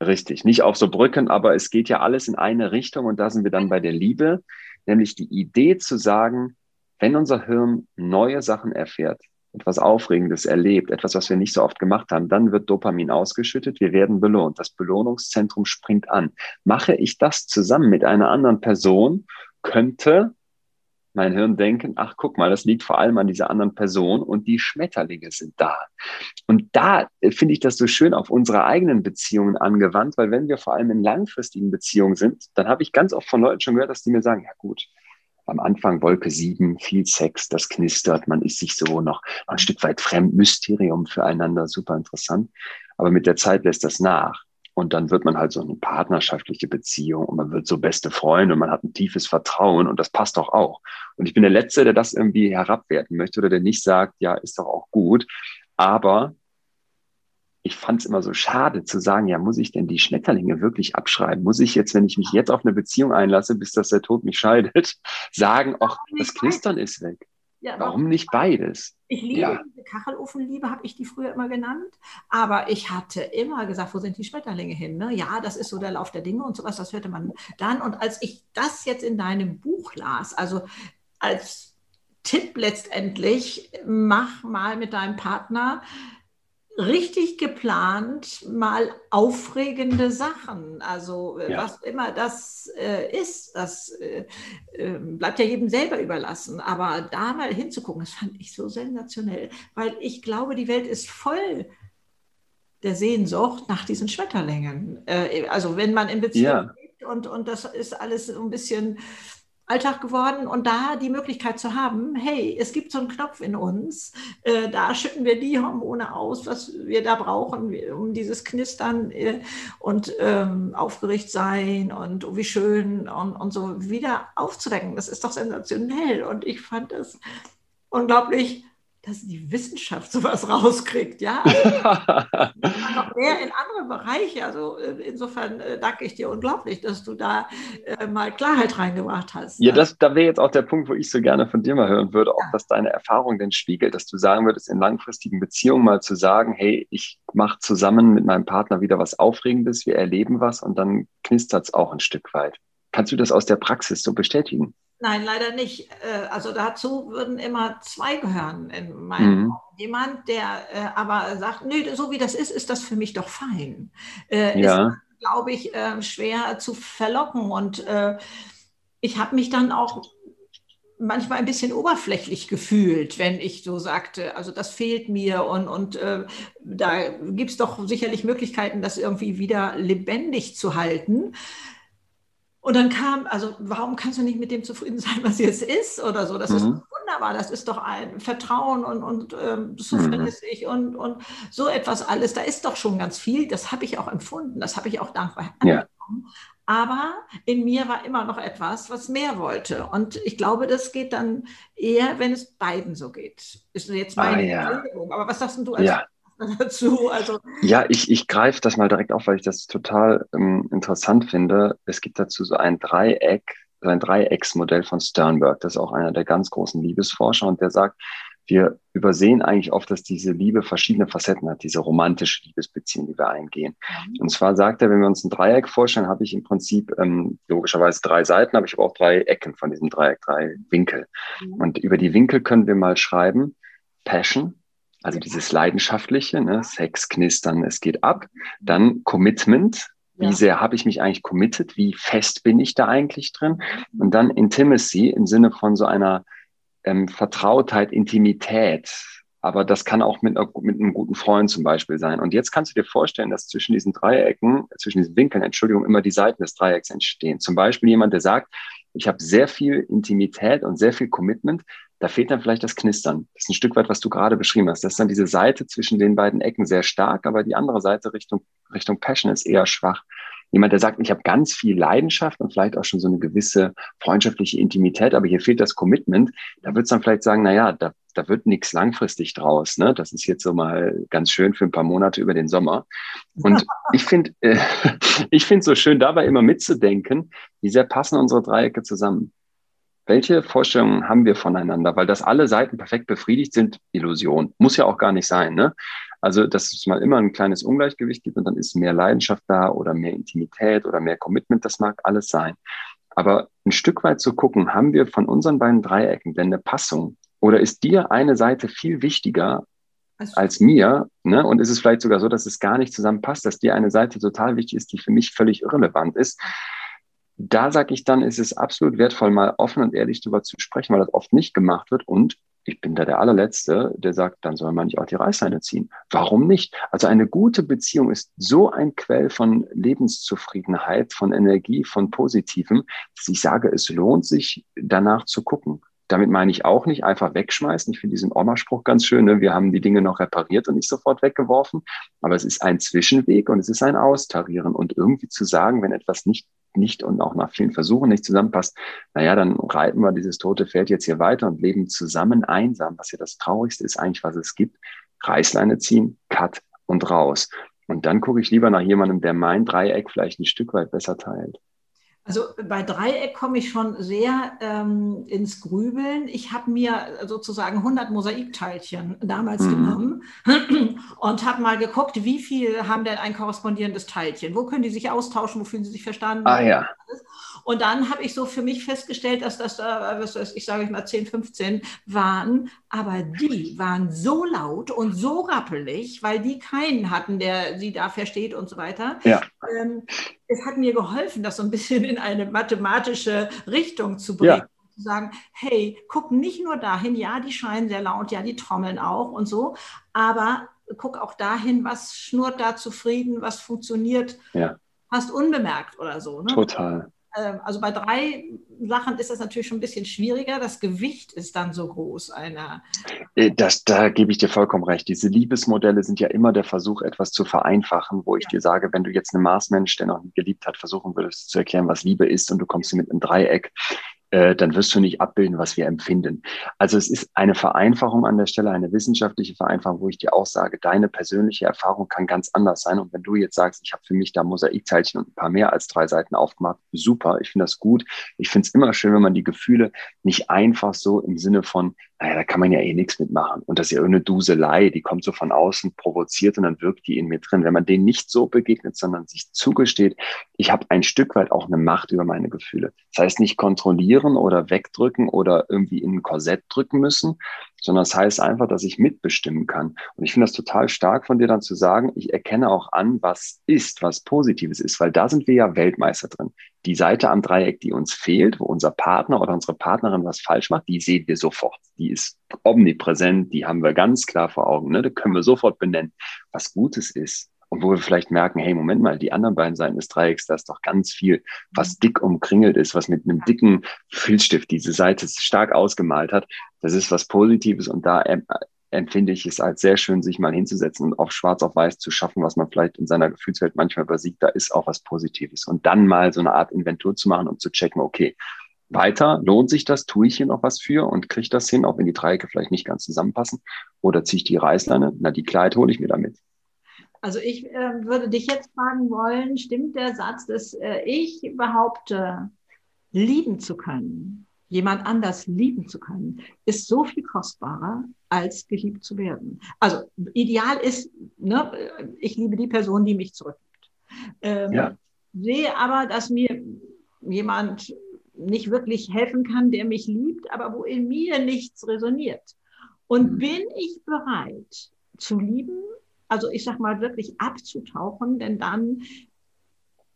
Speaker 2: richtig, nicht auf so Brücken, aber es geht ja alles in eine Richtung und da sind wir dann bei der Liebe, nämlich die Idee zu sagen, wenn unser Hirn neue Sachen erfährt, etwas Aufregendes erlebt, etwas, was wir nicht so oft gemacht haben, dann wird Dopamin ausgeschüttet, wir werden belohnt. Das Belohnungszentrum springt an. Mache ich das zusammen mit einer anderen Person, könnte mein Hirn denken, ach guck mal, das liegt vor allem an dieser anderen Person und die Schmetterlinge sind da. Und da äh, finde ich das so schön auf unsere eigenen Beziehungen angewandt, weil wenn wir vor allem in langfristigen Beziehungen sind, dann habe ich ganz oft von Leuten schon gehört, dass die mir sagen, ja gut, am Anfang Wolke 7, viel Sex, das knistert, man ist sich so noch ein Stück weit fremd, Mysterium füreinander, super interessant. Aber mit der Zeit lässt das nach. Und dann wird man halt so eine partnerschaftliche Beziehung und man wird so beste Freunde und man hat ein tiefes Vertrauen und das passt doch auch. Und ich bin der Letzte, der das irgendwie herabwerten möchte oder der nicht sagt, ja, ist doch auch gut. Aber ich fand es immer so schade zu sagen, ja, muss ich denn die Schmetterlinge wirklich abschreiben? Muss ich jetzt, wenn ich mich jetzt auf eine Beziehung einlasse, bis dass der Tod mich scheidet, sagen, ach, das Knistern ist weg? Ja, warum nicht beides?
Speaker 1: Ich liebe ja. diese Kachelofenliebe, habe ich die früher immer genannt. Aber ich hatte immer gesagt, wo sind die Schmetterlinge hin? Ne? Ja, das ist so der Lauf der Dinge und sowas, das hörte man dann. Und als ich das jetzt in deinem Buch las, also als Tipp letztendlich, mach mal mit deinem Partner richtig geplant mal aufregende Sachen. Also äh, ja. was immer das äh, ist, das äh, ähm, bleibt ja jedem selber überlassen. Aber da mal hinzugucken, das fand ich so sensationell, weil ich glaube, die Welt ist voll der Sehnsucht nach diesen Schmetterlingen. Äh, also wenn man in Beziehung ja. lebt und, und das ist alles so ein bisschen Alltag geworden und da die Möglichkeit zu haben, hey, es gibt so einen Knopf in uns, äh, da schütten wir die Hormone aus, was wir da brauchen, um dieses Knistern äh, und ähm, aufgeregt sein und oh, wie schön und, und so wieder aufzudecken. Das ist doch sensationell und ich fand es unglaublich dass die Wissenschaft sowas rauskriegt, ja. Also, noch mehr in andere Bereiche. Also äh, insofern äh, danke ich dir unglaublich, dass du da äh, mal Klarheit reingebracht hast.
Speaker 2: Ja, das, da wäre jetzt auch der Punkt, wo ich so gerne von dir mal hören würde, ja. dass deine Erfahrung denn spiegelt, dass du sagen würdest, in langfristigen Beziehungen mal zu sagen, hey, ich mache zusammen mit meinem Partner wieder was Aufregendes, wir erleben was und dann knistert es auch ein Stück weit. Kannst du das aus der Praxis so bestätigen?
Speaker 1: Nein, leider nicht. Äh, also dazu würden immer zwei gehören in meinem mhm. Jemand, der äh, aber sagt, nö, so wie das ist, ist das für mich doch fein. Äh, ja. Ist, glaube ich, schwer zu verlocken. Und ich habe mich dann auch manchmal ein bisschen oberflächlich gefühlt, wenn ich so sagte, also das fehlt mir und, und äh, da gibt es doch sicherlich Möglichkeiten, das irgendwie wieder lebendig zu halten. Und dann kam, also warum kannst du nicht mit dem zufrieden sein, was jetzt ist oder so? Das mhm. ist wunderbar, das ist doch ein Vertrauen und, und ähm, zuverlässig mhm. und, und so etwas alles. Da ist doch schon ganz viel, das habe ich auch empfunden, das habe ich auch dankbar angenommen. Ja. Aber in mir war immer noch etwas, was mehr wollte. Und ich glaube, das geht dann eher, wenn es beiden so geht. Ist jetzt meine ah, ja. Aber was sagst du als ja. dazu? Also,
Speaker 2: ja, ich, ich greife das mal direkt auf, weil ich das total ähm, interessant finde. Es gibt dazu so ein Dreieck, ein Dreiecksmodell von Sternberg. Das ist auch einer der ganz großen Liebesforscher und der sagt, wir übersehen eigentlich oft, dass diese Liebe verschiedene Facetten hat, diese romantische Liebesbeziehung, die wir eingehen. Mhm. Und zwar sagt er, wenn wir uns ein Dreieck vorstellen, habe ich im Prinzip ähm, logischerweise drei Seiten, aber ich habe auch drei Ecken von diesem Dreieck, drei Winkel. Mhm. Und über die Winkel können wir mal schreiben, Passion, also dieses Leidenschaftliche, ne, Sex, Knistern, es geht ab. Dann Commitment, wie ja. sehr habe ich mich eigentlich committed? Wie fest bin ich da eigentlich drin? Und dann Intimacy im Sinne von so einer ähm, Vertrautheit, Intimität. Aber das kann auch mit, mit einem guten Freund zum Beispiel sein. Und jetzt kannst du dir vorstellen, dass zwischen diesen Dreiecken, zwischen diesen Winkeln, Entschuldigung, immer die Seiten des Dreiecks entstehen. Zum Beispiel jemand, der sagt, ich habe sehr viel Intimität und sehr viel Commitment. Da fehlt dann vielleicht das Knistern. Das ist ein Stück weit, was du gerade beschrieben hast. Das ist dann diese Seite zwischen den beiden Ecken sehr stark, aber die andere Seite Richtung, Richtung Passion ist eher schwach jemand, der sagt, ich habe ganz viel Leidenschaft und vielleicht auch schon so eine gewisse freundschaftliche Intimität, aber hier fehlt das Commitment, da wird es dann vielleicht sagen, na ja, da, da wird nichts langfristig draus. Ne? Das ist jetzt so mal ganz schön für ein paar Monate über den Sommer. Und ich finde äh, ich finde so schön dabei immer mitzudenken, wie sehr passen unsere Dreiecke zusammen. Welche Vorstellungen haben wir voneinander? Weil das alle Seiten perfekt befriedigt sind, Illusion. Muss ja auch gar nicht sein. Ne? Also, dass es mal immer ein kleines Ungleichgewicht gibt und dann ist mehr Leidenschaft da oder mehr Intimität oder mehr Commitment, das mag alles sein. Aber ein Stück weit zu gucken, haben wir von unseren beiden Dreiecken denn eine Passung? Oder ist dir eine Seite viel wichtiger also, als mir? Ne? Und ist es vielleicht sogar so, dass es gar nicht zusammenpasst, dass dir eine Seite total wichtig ist, die für mich völlig irrelevant ist? Da sage ich dann, ist es absolut wertvoll, mal offen und ehrlich darüber zu sprechen, weil das oft nicht gemacht wird. Und ich bin da der allerletzte, der sagt, dann soll man nicht auch die Reißleine ziehen. Warum nicht? Also eine gute Beziehung ist so ein Quell von Lebenszufriedenheit, von Energie, von Positivem, dass ich sage, es lohnt sich danach zu gucken. Damit meine ich auch nicht einfach wegschmeißen. Ich finde diesen Oma-Spruch ganz schön. Ne? Wir haben die Dinge noch repariert und nicht sofort weggeworfen. Aber es ist ein Zwischenweg und es ist ein Austarieren. Und irgendwie zu sagen, wenn etwas nicht nicht und auch nach vielen Versuchen nicht zusammenpasst, naja, dann reiten wir dieses tote Pferd jetzt hier weiter und leben zusammen einsam, was ja das Traurigste ist eigentlich, was es gibt. Reißleine ziehen, Cut und raus. Und dann gucke ich lieber nach jemandem, der mein Dreieck vielleicht ein Stück weit besser teilt.
Speaker 1: Also bei Dreieck komme ich schon sehr ähm, ins Grübeln. Ich habe mir sozusagen 100 Mosaikteilchen damals mhm. genommen und habe mal geguckt, wie viel haben denn ein korrespondierendes Teilchen? Wo können die sich austauschen? Wo fühlen sie sich verstanden?
Speaker 2: Ah ja.
Speaker 1: Und dann habe ich so für mich festgestellt, dass das da, was weiß ich, sage ich mal 10, 15 waren. Aber die waren so laut und so rappelig, weil die keinen hatten, der sie da versteht und so weiter.
Speaker 2: Ja.
Speaker 1: Ähm, es hat mir geholfen, das so ein bisschen in eine mathematische Richtung zu bringen. Ja zu sagen, hey, guck nicht nur dahin, ja, die scheinen sehr laut, ja, die trommeln auch und so, aber guck auch dahin, was schnurrt da zufrieden, was funktioniert ja. fast unbemerkt oder so. Ne?
Speaker 2: Total.
Speaker 1: Ähm, also bei drei Sachen ist das natürlich schon ein bisschen schwieriger. Das Gewicht ist dann so groß einer.
Speaker 2: Äh, das, da gebe ich dir vollkommen recht. Diese Liebesmodelle sind ja immer der Versuch, etwas zu vereinfachen, wo ich ja. dir sage, wenn du jetzt einen Marsmensch, der noch nie geliebt hat, versuchen würdest zu erklären, was Liebe ist und du kommst mit einem Dreieck, äh, dann wirst du nicht abbilden, was wir empfinden. Also es ist eine Vereinfachung an der Stelle, eine wissenschaftliche Vereinfachung, wo ich dir auch sage, deine persönliche Erfahrung kann ganz anders sein. Und wenn du jetzt sagst, ich habe für mich da Mosaikteilchen und ein paar mehr als drei Seiten aufgemacht, super, ich finde das gut. Ich finde es immer schön, wenn man die Gefühle nicht einfach so im Sinne von, naja, da kann man ja eh nichts mitmachen. Und das ist ja irgendeine Duselei, die kommt so von außen, provoziert und dann wirkt die in mir drin. Wenn man denen nicht so begegnet, sondern sich zugesteht, ich habe ein Stück weit auch eine Macht über meine Gefühle. Das heißt nicht kontrollieren oder wegdrücken oder irgendwie in ein Korsett drücken müssen, sondern das heißt einfach, dass ich mitbestimmen kann. Und ich finde das total stark von dir dann zu sagen, ich erkenne auch an, was ist, was Positives ist, weil da sind wir ja Weltmeister drin. Die Seite am Dreieck, die uns fehlt, wo unser Partner oder unsere Partnerin was falsch macht, die sehen wir sofort. Die ist omnipräsent, die haben wir ganz klar vor Augen. Ne? Da können wir sofort benennen, was Gutes ist. Und wo wir vielleicht merken, hey, Moment mal, die anderen beiden Seiten des Dreiecks, da ist doch ganz viel, was dick umkringelt ist, was mit einem dicken Filzstift diese Seite stark ausgemalt hat. Das ist was Positives und da empfinde ich es als sehr schön, sich mal hinzusetzen und auf schwarz auf weiß zu schaffen, was man vielleicht in seiner Gefühlswelt manchmal übersieht. Da ist auch was Positives. Und dann mal so eine Art Inventur zu machen, um zu checken, okay, weiter, lohnt sich das, tue ich hier noch was für und kriege das hin, auch wenn die Dreiecke vielleicht nicht ganz zusammenpassen? Oder ziehe ich die Reißleine? Na, die Kleid hole ich mir damit.
Speaker 1: Also ich äh, würde dich jetzt fragen wollen, stimmt der Satz, dass äh, ich behaupte, lieben zu können, jemand anders lieben zu können, ist so viel kostbarer, als geliebt zu werden. Also ideal ist, ne, ich liebe die Person, die mich zurückgibt. Ähm, ja. Sehe aber, dass mir jemand nicht wirklich helfen kann, der mich liebt, aber wo in mir nichts resoniert. Und mhm. bin ich bereit zu lieben, also ich sag mal wirklich abzutauchen, denn dann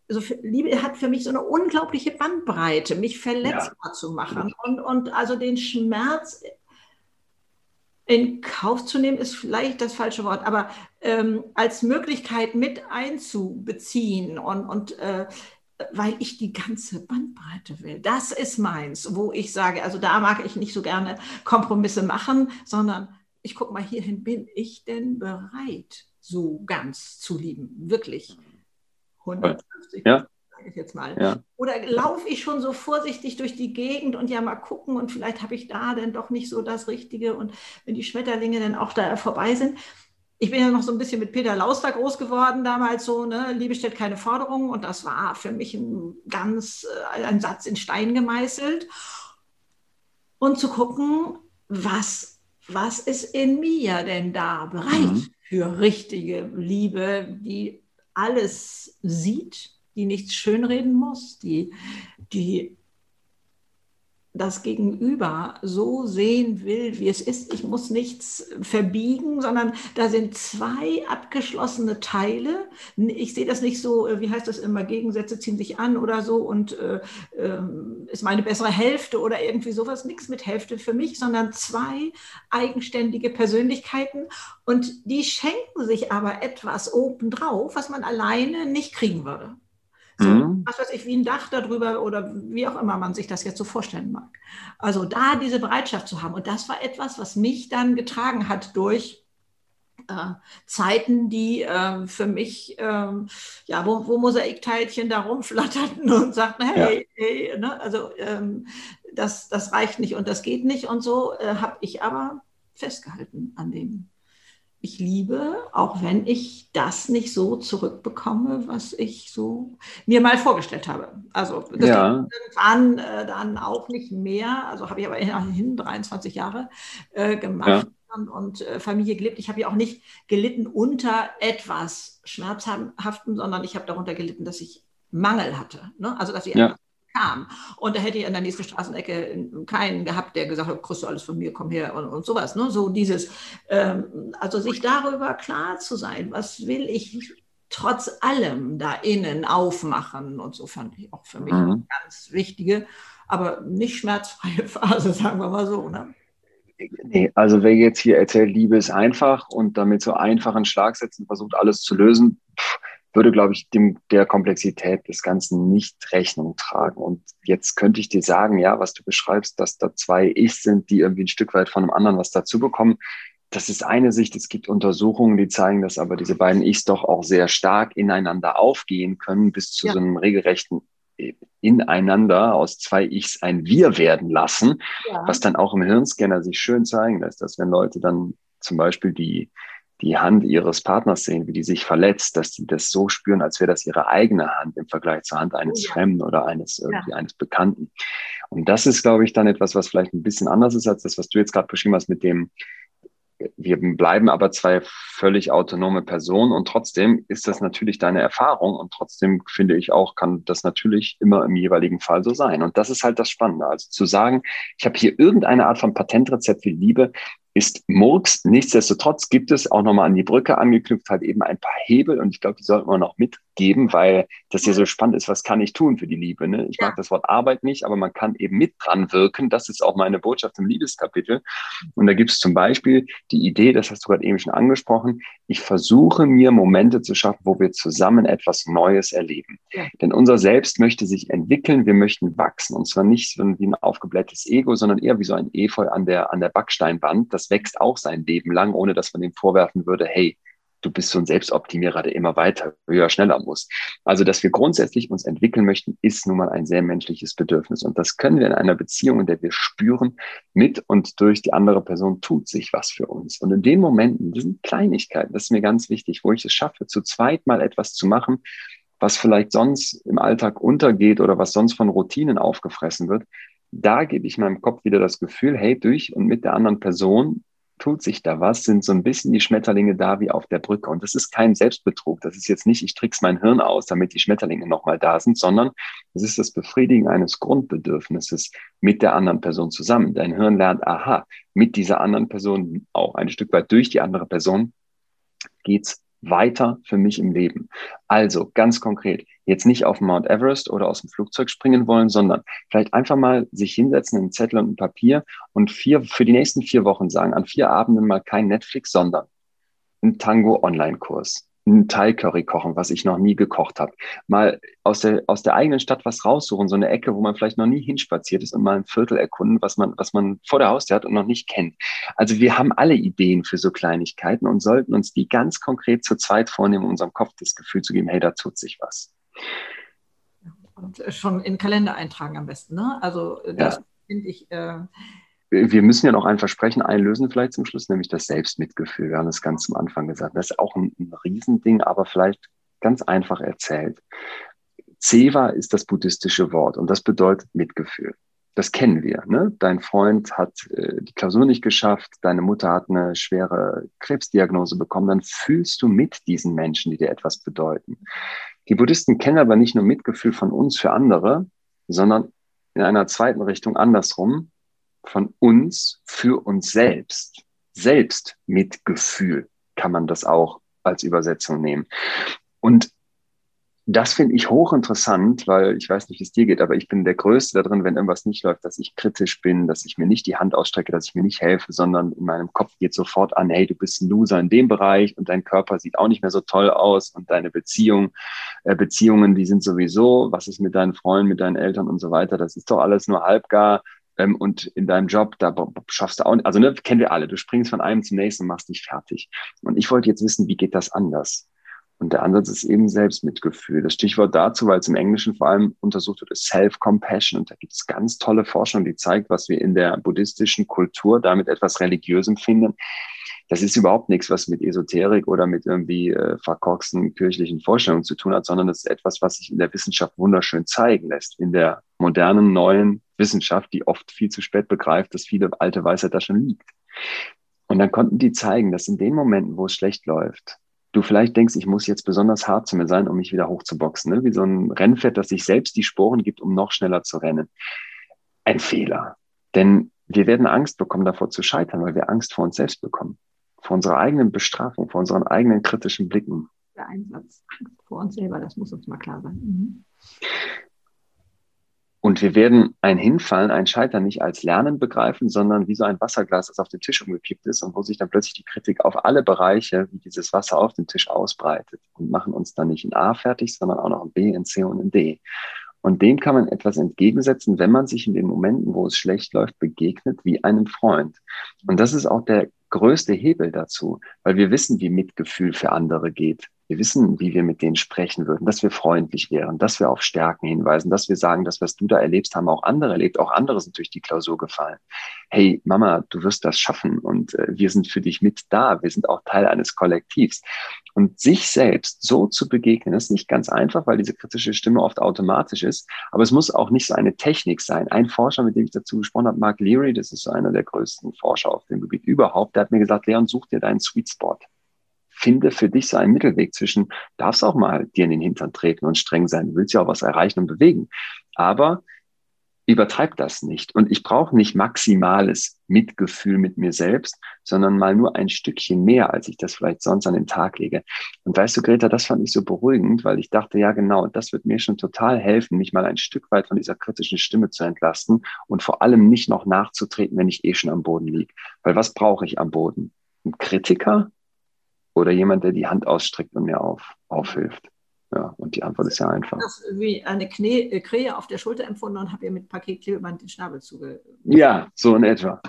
Speaker 1: also Liebe hat für mich so eine unglaubliche Bandbreite, mich verletzbar ja. zu machen und, und also den Schmerz in Kauf zu nehmen, ist vielleicht das falsche Wort, aber ähm, als Möglichkeit mit einzubeziehen und, und äh, weil ich die ganze Bandbreite will. Das ist meins, wo ich sage, also da mag ich nicht so gerne Kompromisse machen, sondern ich gucke mal hierhin, bin ich denn bereit, so ganz zu lieben? Wirklich. 150 ja. sage ich jetzt mal. Ja. Oder laufe ich schon so vorsichtig durch die Gegend und ja mal gucken und vielleicht habe ich da denn doch nicht so das Richtige und wenn die Schmetterlinge dann auch da vorbei sind. Ich bin ja noch so ein bisschen mit Peter Lauster groß geworden damals so, ne? Liebe stellt keine Forderungen und das war für mich ein ganz, äh, ein Satz in Stein gemeißelt. Und zu gucken, was, was ist in mir denn da bereit mhm. für richtige Liebe, die alles sieht, die nichts schönreden muss, die, die das Gegenüber so sehen will, wie es ist. Ich muss nichts verbiegen, sondern da sind zwei abgeschlossene Teile. Ich sehe das nicht so, äh, wie heißt das immer, Gegensätze ziehen sich an oder so und äh, äh, ist meine bessere Hälfte oder irgendwie sowas. Nichts mit Hälfte für mich, sondern zwei eigenständige Persönlichkeiten und die schenken sich aber etwas obendrauf, was man alleine nicht kriegen würde. So, mhm. was weiß ich, wie ein Dach darüber oder wie auch immer man sich das jetzt so vorstellen mag. Also da diese Bereitschaft zu haben. Und das war etwas, was mich dann getragen hat durch äh, Zeiten, die äh, für mich, äh, ja, wo, wo, Mosaikteilchen da rumflatterten und sagten, hey, ja. hey, ne? also ähm, das, das reicht nicht und das geht nicht. Und so äh, habe ich aber festgehalten an dem ich liebe, auch wenn ich das nicht so zurückbekomme, was ich so mir mal vorgestellt habe. Also das ja. irgendwann äh, dann auch nicht mehr. Also habe ich aber immerhin 23 Jahre äh, gemacht ja. und, und äh, Familie gelebt. Ich habe ja auch nicht gelitten unter etwas Schmerzhaftem, sondern ich habe darunter gelitten, dass ich Mangel hatte. Ne? Also dass ich ja kam. Und da hätte ich an der nächsten Straßenecke keinen gehabt, der gesagt hat, kriegst du alles von mir, komm her und, und sowas. Ne? So dieses, ähm, also sich darüber klar zu sein, was will ich trotz allem da innen aufmachen und so fand ich auch für mich mhm. eine ganz wichtige, aber nicht schmerzfreie Phase, sagen wir mal so. Ne?
Speaker 2: Nee, also wer jetzt hier erzählt, Liebe ist einfach und damit so einfachen Schlagsätzen versucht, alles zu lösen, pff, würde, glaube ich, dem, der Komplexität des Ganzen nicht Rechnung tragen. Und jetzt könnte ich dir sagen, ja, was du beschreibst, dass da zwei Ich sind, die irgendwie ein Stück weit von einem anderen was dazu bekommen. Das ist eine Sicht. Es gibt Untersuchungen, die zeigen, dass aber diese beiden Ichs doch auch sehr stark ineinander aufgehen können, bis zu ja. so einem regelrechten ineinander aus zwei Ichs ein Wir werden lassen, ja. was dann auch im Hirnscanner sich schön zeigen lässt, dass wenn Leute dann zum Beispiel die, die Hand ihres Partners sehen, wie die sich verletzt, dass sie das so spüren, als wäre das ihre eigene Hand im Vergleich zur Hand eines ja. Fremden oder eines irgendwie ja. eines Bekannten. Und das ist, glaube ich, dann etwas, was vielleicht ein bisschen anders ist als das, was du jetzt gerade beschrieben hast mit dem, wir bleiben aber zwei völlig autonome Personen und trotzdem ist das natürlich deine Erfahrung und trotzdem finde ich auch, kann das natürlich immer im jeweiligen Fall so sein. Und das ist halt das Spannende. Also zu sagen, ich habe hier irgendeine Art von Patentrezept für Liebe, ist Murks. Nichtsdestotrotz gibt es auch nochmal an die Brücke angeknüpft halt eben ein paar Hebel und ich glaube, die sollten wir noch mit mitgeben, weil das ja so spannend ist, was kann ich tun für die Liebe. Ne? Ich mag das Wort Arbeit nicht, aber man kann eben mit dran wirken. Das ist auch meine Botschaft im Liebeskapitel. Und da gibt es zum Beispiel die Idee, das hast du gerade eben schon angesprochen, ich versuche mir Momente zu schaffen, wo wir zusammen etwas Neues erleben. Denn unser Selbst möchte sich entwickeln, wir möchten wachsen. Und zwar nicht so wie ein aufgeblähtes Ego, sondern eher wie so ein Efeu an der, an der Backsteinwand. Das wächst auch sein Leben lang, ohne dass man ihm vorwerfen würde, hey, du bist so ein Selbstoptimierer, der immer weiter, höher, schneller muss. Also, dass wir grundsätzlich uns entwickeln möchten, ist nun mal ein sehr menschliches Bedürfnis. Und das können wir in einer Beziehung, in der wir spüren, mit und durch die andere Person tut sich was für uns. Und in den Momenten, das sind Kleinigkeiten, das ist mir ganz wichtig, wo ich es schaffe, zu zweit mal etwas zu machen, was vielleicht sonst im Alltag untergeht oder was sonst von Routinen aufgefressen wird, da gebe ich meinem Kopf wieder das Gefühl, hey, durch und mit der anderen Person tut sich da was, sind so ein bisschen die Schmetterlinge da wie auf der Brücke. Und das ist kein Selbstbetrug. Das ist jetzt nicht, ich trick's mein Hirn aus, damit die Schmetterlinge nochmal da sind, sondern es ist das Befriedigen eines Grundbedürfnisses mit der anderen Person zusammen. Dein Hirn lernt, aha, mit dieser anderen Person, auch ein Stück weit durch die andere Person, geht's weiter für mich im Leben. Also ganz konkret, jetzt nicht auf Mount Everest oder aus dem Flugzeug springen wollen, sondern vielleicht einfach mal sich hinsetzen, einen Zettel und ein Papier und vier, für die nächsten vier Wochen sagen, an vier Abenden mal kein Netflix, sondern ein Tango-Online-Kurs ein Thai-Curry kochen, was ich noch nie gekocht habe. Mal aus der, aus der eigenen Stadt was raussuchen, so eine Ecke, wo man vielleicht noch nie hinspaziert ist und mal ein Viertel erkunden, was man, was man vor der Haustür hat und noch nicht kennt. Also wir haben alle Ideen für so Kleinigkeiten und sollten uns die ganz konkret zu zweit vornehmen, um unserem Kopf das Gefühl zu geben, hey, da tut sich was.
Speaker 1: Und schon in den Kalender eintragen am besten, ne? Also das ja. finde ich. Äh
Speaker 2: wir müssen ja noch ein Versprechen einlösen, vielleicht zum Schluss, nämlich das Selbstmitgefühl. Wir haben das ganz am Anfang gesagt. Das ist auch ein, ein Riesending, aber vielleicht ganz einfach erzählt. Seva ist das buddhistische Wort und das bedeutet Mitgefühl. Das kennen wir. Ne? Dein Freund hat äh, die Klausur nicht geschafft, deine Mutter hat eine schwere Krebsdiagnose bekommen, dann fühlst du mit diesen Menschen, die dir etwas bedeuten. Die Buddhisten kennen aber nicht nur Mitgefühl von uns für andere, sondern in einer zweiten Richtung andersrum von uns für uns selbst. Selbstmitgefühl kann man das auch als Übersetzung nehmen. Und das finde ich hochinteressant, weil ich weiß nicht, wie es dir geht, aber ich bin der Größte da drin, wenn irgendwas nicht läuft, dass ich kritisch bin, dass ich mir nicht die Hand ausstrecke, dass ich mir nicht helfe, sondern in meinem Kopf geht sofort an, hey, du bist ein Loser in dem Bereich und dein Körper sieht auch nicht mehr so toll aus und deine Beziehung, äh, Beziehungen, die sind sowieso, was ist mit deinen Freunden, mit deinen Eltern und so weiter, das ist doch alles nur halbgar, ähm, und in deinem Job, da schaffst du auch, also ne, kennen wir alle, du springst von einem zum nächsten und machst dich fertig. Und ich wollte jetzt wissen, wie geht das anders? Und der Ansatz ist eben Selbstmitgefühl. Das Stichwort dazu, weil es im Englischen vor allem untersucht wird, ist Self-Compassion. Und da gibt es ganz tolle Forschung, die zeigt, was wir in der buddhistischen Kultur damit etwas Religiösem finden. Das ist überhaupt nichts, was mit Esoterik oder mit irgendwie äh, verkorksten kirchlichen Vorstellungen zu tun hat, sondern das ist etwas, was sich in der Wissenschaft wunderschön zeigen lässt. In der modernen, neuen Wissenschaft, die oft viel zu spät begreift, dass viele alte Weisheit da schon liegt. Und dann konnten die zeigen, dass in den Momenten, wo es schlecht läuft, du vielleicht denkst, ich muss jetzt besonders hart zu mir sein, um mich wieder hochzuboxen, ne? wie so ein Rennpferd, das sich selbst die Sporen gibt, um noch schneller zu rennen. Ein Fehler. Denn wir werden Angst bekommen, davor zu scheitern, weil wir Angst vor uns selbst bekommen. Vor unserer eigenen Bestrafung, vor unseren eigenen kritischen Blicken.
Speaker 1: Der Einsatz vor uns selber, das muss uns mal klar sein. Mhm.
Speaker 2: Und wir werden ein Hinfallen, ein Scheitern nicht als Lernen begreifen, sondern wie so ein Wasserglas, das auf den Tisch umgekippt ist und wo sich dann plötzlich die Kritik auf alle Bereiche, wie dieses Wasser auf dem Tisch ausbreitet und machen uns dann nicht in A fertig, sondern auch noch in B, in C und in D. Und dem kann man etwas entgegensetzen, wenn man sich in den Momenten, wo es schlecht läuft, begegnet wie einem Freund. Und das ist auch der größte Hebel dazu, weil wir wissen, wie Mitgefühl für andere geht. Wir wissen, wie wir mit denen sprechen würden, dass wir freundlich wären, dass wir auf Stärken hinweisen, dass wir sagen, das, was du da erlebst, haben auch andere erlebt. Auch andere sind durch die Klausur gefallen. Hey, Mama, du wirst das schaffen und äh, wir sind für dich mit da. Wir sind auch Teil eines Kollektivs. Und sich selbst so zu begegnen, ist nicht ganz einfach, weil diese kritische Stimme oft automatisch ist. Aber es muss auch nicht so eine Technik sein. Ein Forscher, mit dem ich dazu gesprochen habe, Mark Leary, das ist so einer der größten Forscher auf dem Gebiet überhaupt, der hat mir gesagt, Leon, such dir deinen Sweet Spot finde für dich so einen Mittelweg zwischen, darfst auch mal dir in den Hintern treten und streng sein, willst ja auch was erreichen und bewegen. Aber übertreib das nicht. Und ich brauche nicht maximales Mitgefühl mit mir selbst, sondern mal nur ein Stückchen mehr, als ich das vielleicht sonst an den Tag lege. Und weißt du, Greta, das fand ich so beruhigend, weil ich dachte, ja genau, das wird mir schon total helfen, mich mal ein Stück weit von dieser kritischen Stimme zu entlasten und vor allem nicht noch nachzutreten, wenn ich eh schon am Boden liege. Weil was brauche ich am Boden? Ein Kritiker oder jemand, der die Hand ausstreckt und mir auf, aufhilft? Ja, und die Antwort ist ja einfach.
Speaker 1: Das wie eine Knie, äh, Krähe auf der Schulter empfunden und habe ihr mit Paketklebeband den Schnabel zuge.
Speaker 2: Ja, so in etwa.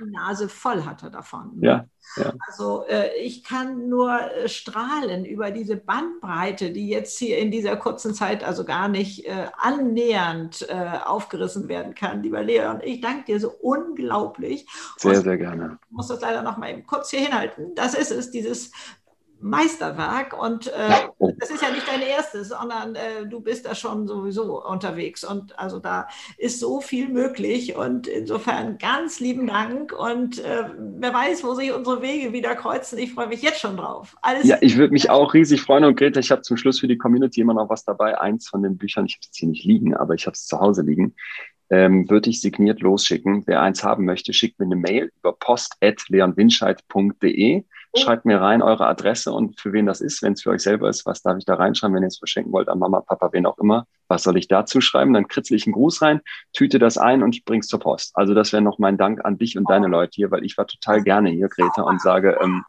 Speaker 1: Die Nase voll hatte davon.
Speaker 2: Ja, ja.
Speaker 1: Also äh, ich kann nur äh, strahlen über diese Bandbreite, die jetzt hier in dieser kurzen Zeit also gar nicht äh, annähernd äh, aufgerissen werden kann, lieber Leon. Ich danke dir so unglaublich.
Speaker 2: Sehr, und sehr gerne.
Speaker 1: Ich muss das leider noch mal eben kurz hier hinhalten. Das ist es, dieses Meisterwerk und äh, das ist ja nicht dein erstes, sondern äh, du bist da schon sowieso unterwegs und also da ist so viel möglich und insofern ganz lieben Dank und äh, wer weiß, wo sich unsere Wege wieder kreuzen. Ich freue mich jetzt schon drauf.
Speaker 2: Alles ja, ich würde mich auch riesig freuen und Greta, ich habe zum Schluss für die Community immer noch was dabei. Eins von den Büchern, ich habe es hier nicht liegen, aber ich habe es zu Hause liegen. Ähm, würde ich signiert losschicken. Wer eins haben möchte, schickt mir eine Mail über post.leonwinscheid.de Schreibt mir rein eure Adresse und für wen das ist. Wenn es für euch selber ist, was darf ich da reinschreiben, wenn ihr es verschenken wollt an Mama, Papa, wen auch immer. Was soll ich dazu schreiben? Dann kritzel ich einen Gruß rein, tüte das ein und bring's zur Post. Also das wäre noch mein Dank an dich und deine Leute hier, weil ich war total gerne hier, Greta, und sage, ähm,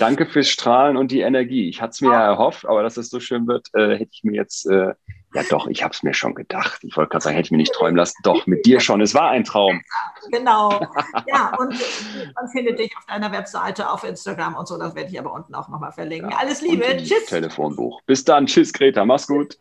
Speaker 2: Danke fürs Strahlen und die Energie. Ich hatte es mir ja erhofft, aber dass es so schön wird, äh, hätte ich mir jetzt äh, ja, doch, ich habe es mir schon gedacht. Ich wollte gerade sagen, hätte ich mir nicht träumen lassen. Doch, mit dir schon. Es war ein Traum.
Speaker 1: Genau. Ja, und man findet dich auf deiner Webseite, auf Instagram und so. Das werde ich aber unten auch nochmal verlinken. Ja, Alles Liebe.
Speaker 2: Tschüss. Telefonbuch. Bis dann. Tschüss, Greta. Mach's gut.